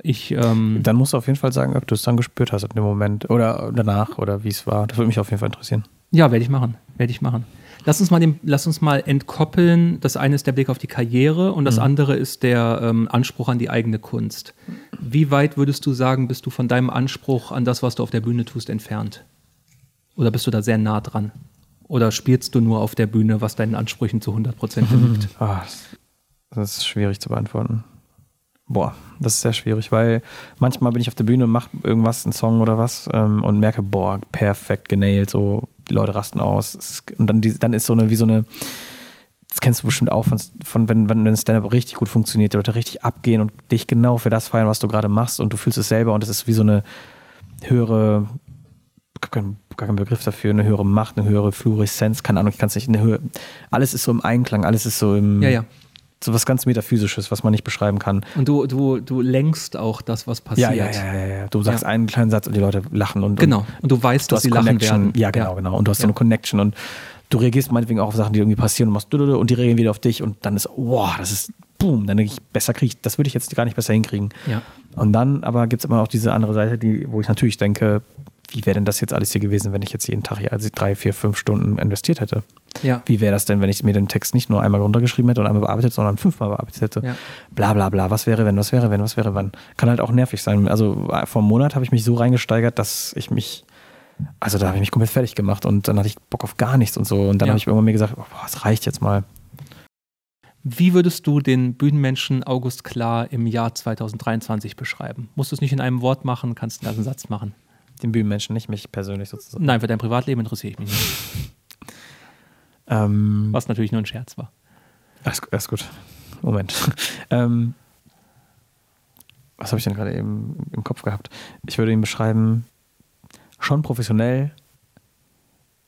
Speaker 4: Ich, ähm,
Speaker 5: Dann musst du auf jeden Fall sagen, ob du es dann gespürt hast in dem Moment oder danach oder wie es war. Das würde mich auf jeden Fall interessieren.
Speaker 4: Ja, werde ich machen. Werde ich machen. Lass uns mal, den, lass uns mal entkoppeln. Das eine ist der Blick auf die Karriere und das
Speaker 5: Mhm.
Speaker 4: andere ist der ähm, Anspruch an die eigene Kunst. Wie weit würdest du sagen, bist du von deinem Anspruch an das, was du auf der Bühne tust, entfernt? Oder bist du da sehr nah dran? Oder spielst du nur auf der Bühne, was deinen Ansprüchen zu 100% genügt?
Speaker 5: Ah, das- ist schwierig zu beantworten. Boah, das ist sehr schwierig, weil manchmal bin ich auf der Bühne und mache irgendwas, einen Song oder was ähm, und merke, boah, perfekt genailt, so, die Leute rasten aus. Und dann, die, dann ist so eine, wie so eine, das kennst du bestimmt auch von, von wenn, wenn ein Stand-up richtig gut funktioniert, die Leute richtig abgehen und dich genau für das feiern, was du gerade machst und du fühlst es selber und es ist wie so eine höhere, hab keinen, gar keinen Begriff dafür, eine höhere Macht, eine höhere Fluoreszenz, keine Ahnung, ich kann es nicht, eine höhere, alles ist so im Einklang, alles ist so im,
Speaker 4: Ja, ja.
Speaker 5: So was ganz Metaphysisches, was man nicht beschreiben kann.
Speaker 4: Und du, du, du lenkst auch das, was passiert.
Speaker 5: Ja, ja, ja, ja. Du sagst
Speaker 4: Ja.
Speaker 5: einen kleinen Satz und die Leute lachen und
Speaker 4: Genau.
Speaker 5: Und
Speaker 4: du weißt,
Speaker 5: du
Speaker 4: dass sie lachen
Speaker 5: Connection.
Speaker 4: werden.
Speaker 5: Ja, genau,
Speaker 4: Ja.
Speaker 5: genau. Und du hast so eine Connection und du reagierst meinetwegen auch auf Sachen, die irgendwie passieren und machst du und die reagieren wieder auf dich und dann ist, wow, das ist boom, dann denke ich, besser kriege ich, das würde ich jetzt gar nicht besser hinkriegen.
Speaker 4: Ja.
Speaker 5: Und dann aber gibt es immer auch diese andere Seite, die, wo ich natürlich denke, wie wäre denn das jetzt alles hier gewesen, wenn ich jetzt jeden Tag hier also drei, vier, fünf Stunden investiert hätte?
Speaker 4: Ja.
Speaker 5: Wie wäre das denn, wenn ich mir den Text nicht nur einmal runtergeschrieben hätte und einmal bearbeitet, sondern fünfmal bearbeitet hätte?
Speaker 4: Ja.
Speaker 5: Bla bla bla, was wäre, wenn, was wäre, wenn, was wäre, wann? Kann halt auch nervig sein. Also äh, vor einem Monat habe ich mich so reingesteigert, dass ich mich, also da habe ich mich komplett fertig gemacht und dann hatte ich Bock auf gar nichts und so. Und dann
Speaker 4: Ja.
Speaker 5: habe ich irgendwann mir gesagt, oh, boah, es reicht jetzt mal.
Speaker 4: Wie würdest du den Bühnenmenschen August Klar im Jahr 2023 beschreiben? Musst du es nicht in einem Wort machen, kannst einen ganzen Satz machen.
Speaker 5: Den Bühnenmenschen, nicht mich persönlich sozusagen.
Speaker 4: Nein, für dein Privatleben interessiere ich mich nicht. [LAUGHS]
Speaker 5: Ähm,
Speaker 4: Was natürlich nur ein Scherz war.
Speaker 5: Alles, alles gut. Moment. [LAUGHS] ähm, was habe ich denn gerade eben im Kopf gehabt? Ich würde ihn beschreiben, schon professionell,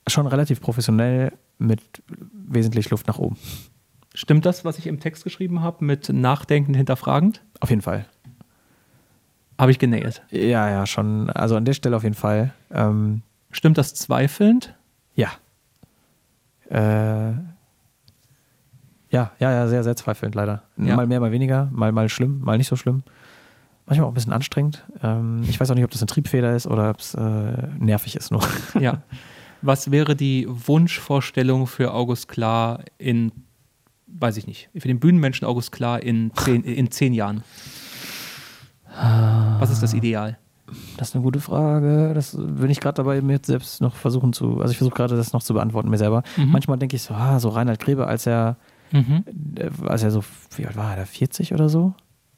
Speaker 5: schon relativ professionell mit wesentlich Luft nach oben.
Speaker 4: Stimmt das, was ich im Text geschrieben habe, mit nachdenkend, hinterfragend?
Speaker 5: Auf jeden Fall.
Speaker 4: Habe ich genäht.
Speaker 5: Ja, ja, schon. Also an der Stelle auf jeden Fall. Ähm,
Speaker 4: Stimmt das zweifelnd?
Speaker 5: ja. Äh, ja, ja, ja, sehr, sehr zweifelnd leider.
Speaker 4: Ja.
Speaker 5: Mal mehr, mal weniger, mal, mal schlimm, mal nicht so schlimm. Manchmal auch ein bisschen anstrengend. Ähm, ich weiß auch nicht, ob das eine Triebfeder ist oder ob es äh, nervig ist nur. [LAUGHS]
Speaker 4: Ja. Was wäre die Wunschvorstellung für August Klar in, weiß ich nicht, für den Bühnenmenschen August Klar in zehn, in zehn Jahren? Was ist das Ideal?
Speaker 5: Das ist eine gute Frage. Das bin ich gerade dabei, mir selbst noch versuchen zu, also ich versuche gerade das noch zu beantworten mir selber.
Speaker 4: Mhm.
Speaker 5: Manchmal denke ich so, ah, so Reinhard Grebe, als er,
Speaker 4: Mhm.
Speaker 5: äh, als er so, wie alt war er, 40 oder so?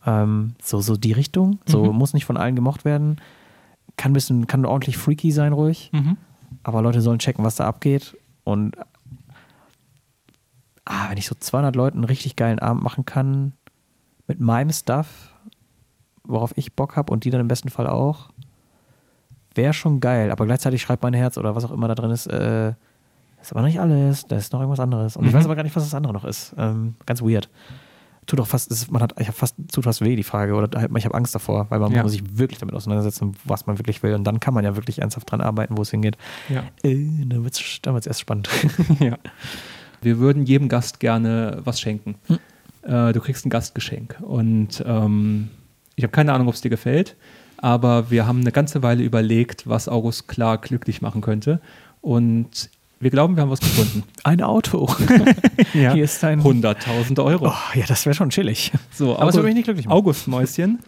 Speaker 5: Ähm, so, so die Richtung. So
Speaker 4: Mhm.
Speaker 5: muss nicht von allen gemocht werden. Kann ein bisschen, kann ordentlich freaky sein, ruhig.
Speaker 4: Mhm.
Speaker 5: Aber Leute sollen checken, was da abgeht. Und ah, wenn ich so 200 Leuten einen richtig geilen Abend machen kann, mit meinem Stuff, worauf ich Bock habe und die dann im besten Fall auch, wäre schon geil. Aber gleichzeitig schreibt mein Herz oder was auch immer da drin ist, äh, das ist aber nicht alles, da ist noch irgendwas anderes. Und ich
Speaker 4: Mhm.
Speaker 5: weiß aber gar nicht, was das andere noch ist. Ähm, ganz weird. Tut auch fast, ist, man hat, ich habe fast, tut fast weh, die Frage, oder halt, ich habe Angst davor, weil man
Speaker 4: Ja.
Speaker 5: muss sich wirklich damit auseinandersetzen, was man wirklich will. Und dann kann man ja wirklich ernsthaft dran arbeiten, wo es hingeht.
Speaker 4: Ja.
Speaker 5: Äh, dann wird es dann wird's erst spannend. [LAUGHS] [LAUGHS]
Speaker 4: ja. Wir würden jedem Gast gerne was schenken.
Speaker 5: Hm.
Speaker 4: Äh, du kriegst ein Gastgeschenk. Und ähm, ich habe keine Ahnung, ob es dir gefällt, aber wir haben eine ganze Weile überlegt, was August klar glücklich machen könnte. Und wir glauben, wir haben was gefunden. [LAUGHS]
Speaker 5: Ein Auto. [LAUGHS]
Speaker 4: ja.
Speaker 5: Hier ist ein
Speaker 4: 100.000 Euro.
Speaker 5: Oh, ja, das wäre schon chillig.
Speaker 4: So,
Speaker 5: Aber es würde mich nicht glücklich machen.
Speaker 4: August Mäuschen.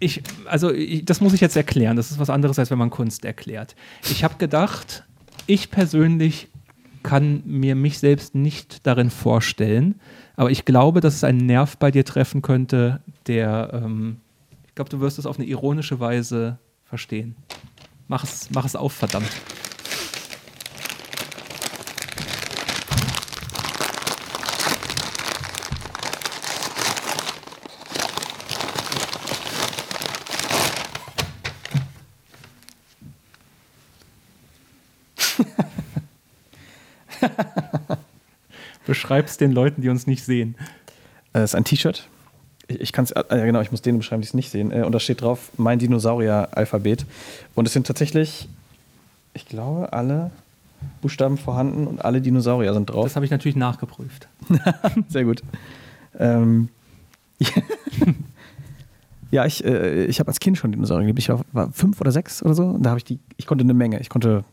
Speaker 4: Ich, also ich, das muss ich jetzt erklären. Das ist was anderes, als wenn man Kunst erklärt. Ich habe gedacht, ich persönlich kann mir mich selbst nicht darin vorstellen, aber ich glaube, dass es einen Nerv bei dir treffen könnte, der, ähm, ich glaube, du wirst es auf eine ironische Weise verstehen. Mach es, mach es auf, verdammt. Beschreib's den Leuten, die uns nicht sehen.
Speaker 5: Das ist ein T-Shirt. Ich, ich kann es, äh, ja genau, ich muss denen beschreiben, die es nicht sehen. Äh, und da steht drauf, mein Dinosaurier-Alphabet. Und es sind tatsächlich, ich glaube, alle Buchstaben vorhanden und alle Dinosaurier sind drauf.
Speaker 4: Das habe ich natürlich nachgeprüft. [LAUGHS]
Speaker 5: Sehr gut. Ähm, [LAUGHS] ja, ich, äh, ich habe als Kind schon Dinosaurier geliebt. Ich war, war fünf oder sechs oder so. Und da habe ich die, ich konnte eine Menge. Ich konnte,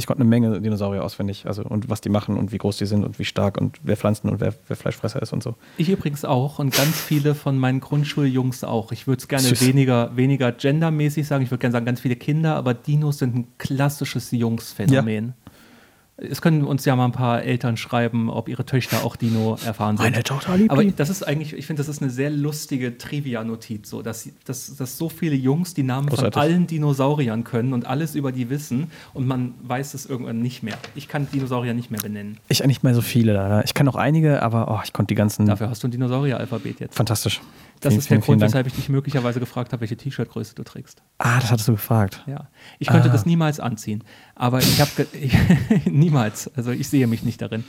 Speaker 5: ich konnte eine Menge Dinosaurier auswendig. Also und was die machen und wie groß die sind und wie stark und wer Pflanzen und wer, wer Fleischfresser ist und so.
Speaker 4: Ich übrigens auch und ganz viele von meinen Grundschuljungs auch. Ich würde es gerne
Speaker 5: Süß.
Speaker 4: weniger, weniger gendermäßig sagen. Ich würde gerne sagen, ganz viele Kinder, aber Dinos sind ein klassisches Jungsphänomen. Es können uns ja mal ein paar Eltern schreiben, ob ihre Töchter auch Dino erfahren sind.
Speaker 5: Meine Tochter liebt
Speaker 4: Aber das ist eigentlich, ich finde, das ist eine sehr lustige Trivia-Notiz, so, dass, dass, dass so viele Jungs die Namen
Speaker 5: Großartig.
Speaker 4: von allen Dinosauriern können und alles über die wissen und man weiß es irgendwann nicht mehr. Ich kann Dinosaurier nicht mehr benennen.
Speaker 5: Ich nicht mehr so viele leider. Ich kann auch einige, aber oh, ich konnte die ganzen.
Speaker 4: Dafür hast du ein Dinosaurier-Alphabet jetzt.
Speaker 5: Fantastisch.
Speaker 4: Das
Speaker 5: Vielen,
Speaker 4: ist der
Speaker 5: vielen,
Speaker 4: Grund,
Speaker 5: vielen
Speaker 4: weshalb ich dich möglicherweise gefragt habe, welche T-Shirt-Größe du trägst.
Speaker 5: Ah, das hattest du gefragt.
Speaker 4: Ja. Ich könnte
Speaker 5: Ah.
Speaker 4: das niemals anziehen. Aber ich habe [LAUGHS] niemals, also ich sehe mich nicht darin.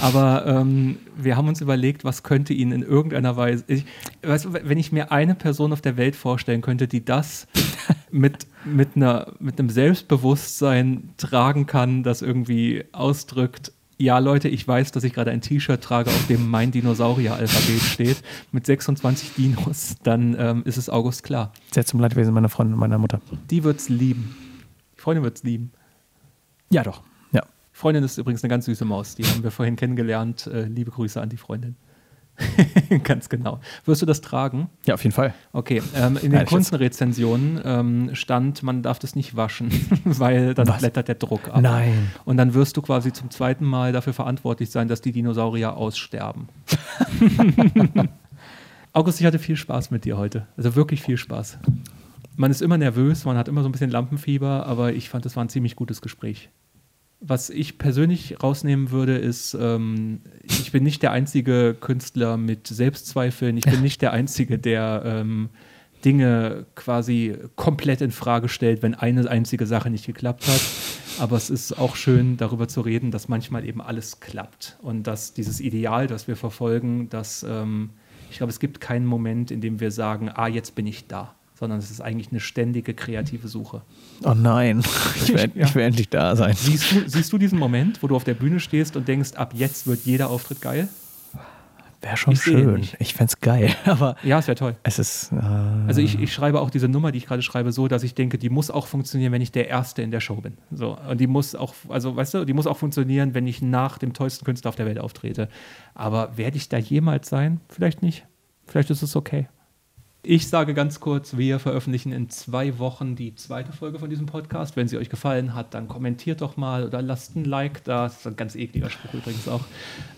Speaker 4: Aber ähm, wir haben uns überlegt, was könnte ihn in irgendeiner Weise. Ich, weißt wenn ich mir eine Person auf der Welt vorstellen könnte, die das [LAUGHS] mit, mit, einer, mit einem Selbstbewusstsein tragen kann, das irgendwie ausdrückt. Ja, Leute, ich weiß, dass ich gerade ein T-Shirt trage, auf dem mein Dinosaurier-Alphabet steht, mit 26 Dinos, dann ähm, ist es August klar.
Speaker 5: Sehr zum Leidwesen meiner Freundin und meiner Mutter.
Speaker 4: Die wird's lieben. Die Freundin wird's lieben.
Speaker 5: Ja, doch. Ja.
Speaker 4: Freundin ist übrigens eine ganz süße Maus. Die haben wir vorhin kennengelernt. Äh, liebe Grüße an die Freundin. [LAUGHS] ganz genau. Wirst du das tragen?
Speaker 5: Ja, auf jeden Fall.
Speaker 4: Okay. Ähm, in den
Speaker 5: jetzt?
Speaker 4: Kundenrezensionen ähm, stand, man darf das nicht waschen, [LAUGHS] weil dann
Speaker 5: Was?
Speaker 4: blättert der Druck ab.
Speaker 5: Nein.
Speaker 4: Und dann wirst du quasi zum zweiten Mal dafür verantwortlich sein, dass die Dinosaurier aussterben. [LAUGHS] August, ich hatte viel Spaß mit dir heute. Also wirklich viel Spaß. Man ist immer nervös, man hat immer so ein bisschen Lampenfieber, aber ich fand, es war ein ziemlich gutes Gespräch. Was ich persönlich rausnehmen würde, ist, ähm, ich bin nicht der einzige Künstler mit Selbstzweifeln. Ich bin nicht der einzige, der ähm, Dinge quasi komplett in Frage stellt, wenn eine einzige Sache nicht geklappt hat. Aber es ist auch schön, darüber zu reden, dass manchmal eben alles klappt und dass dieses Ideal, das wir verfolgen, dass ähm, ich glaube, es gibt keinen Moment, in dem wir sagen, ah, jetzt bin ich da, sondern es ist eigentlich eine ständige kreative Suche.
Speaker 5: Oh nein. Ich will, [LAUGHS]
Speaker 4: Ja.
Speaker 5: ich will endlich da sein.
Speaker 4: Siehst du, siehst du diesen Moment, wo du auf der Bühne stehst und denkst, ab jetzt wird jeder Auftritt geil?
Speaker 5: Wäre schon
Speaker 4: Ich
Speaker 5: schön. Ich fände es geil. [LAUGHS] Aber
Speaker 4: Ja, es wäre toll.
Speaker 5: es ist. Äh,
Speaker 4: Also ich, ich schreibe auch diese Nummer, die ich gerade schreibe, so, dass ich denke, die muss auch funktionieren, wenn ich der Erste in der Show bin. So, und die muss auch, also weißt du, die muss auch funktionieren, wenn ich nach dem tollsten Künstler auf der Welt auftrete. Aber werde ich da jemals sein? Vielleicht nicht. Vielleicht ist es okay. Ich sage ganz kurz, wir veröffentlichen in zwei Wochen die zweite Folge von diesem Podcast. Wenn sie euch gefallen hat, dann kommentiert doch mal oder lasst ein Like da. Das ist ein ganz ekliger Spruch übrigens auch.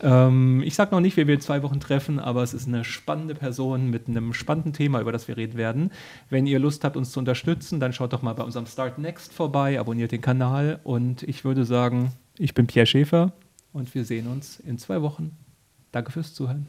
Speaker 4: Ähm, ich sage noch nicht, wer wir in zwei Wochen treffen, aber es ist eine spannende Person mit einem spannenden Thema, über das wir reden werden. Wenn ihr Lust habt, uns zu unterstützen, dann schaut doch mal bei unserem Start Next vorbei, abonniert den Kanal und ich würde sagen, ich bin Pierre Schäfer und wir sehen uns in zwei Wochen. Danke fürs Zuhören.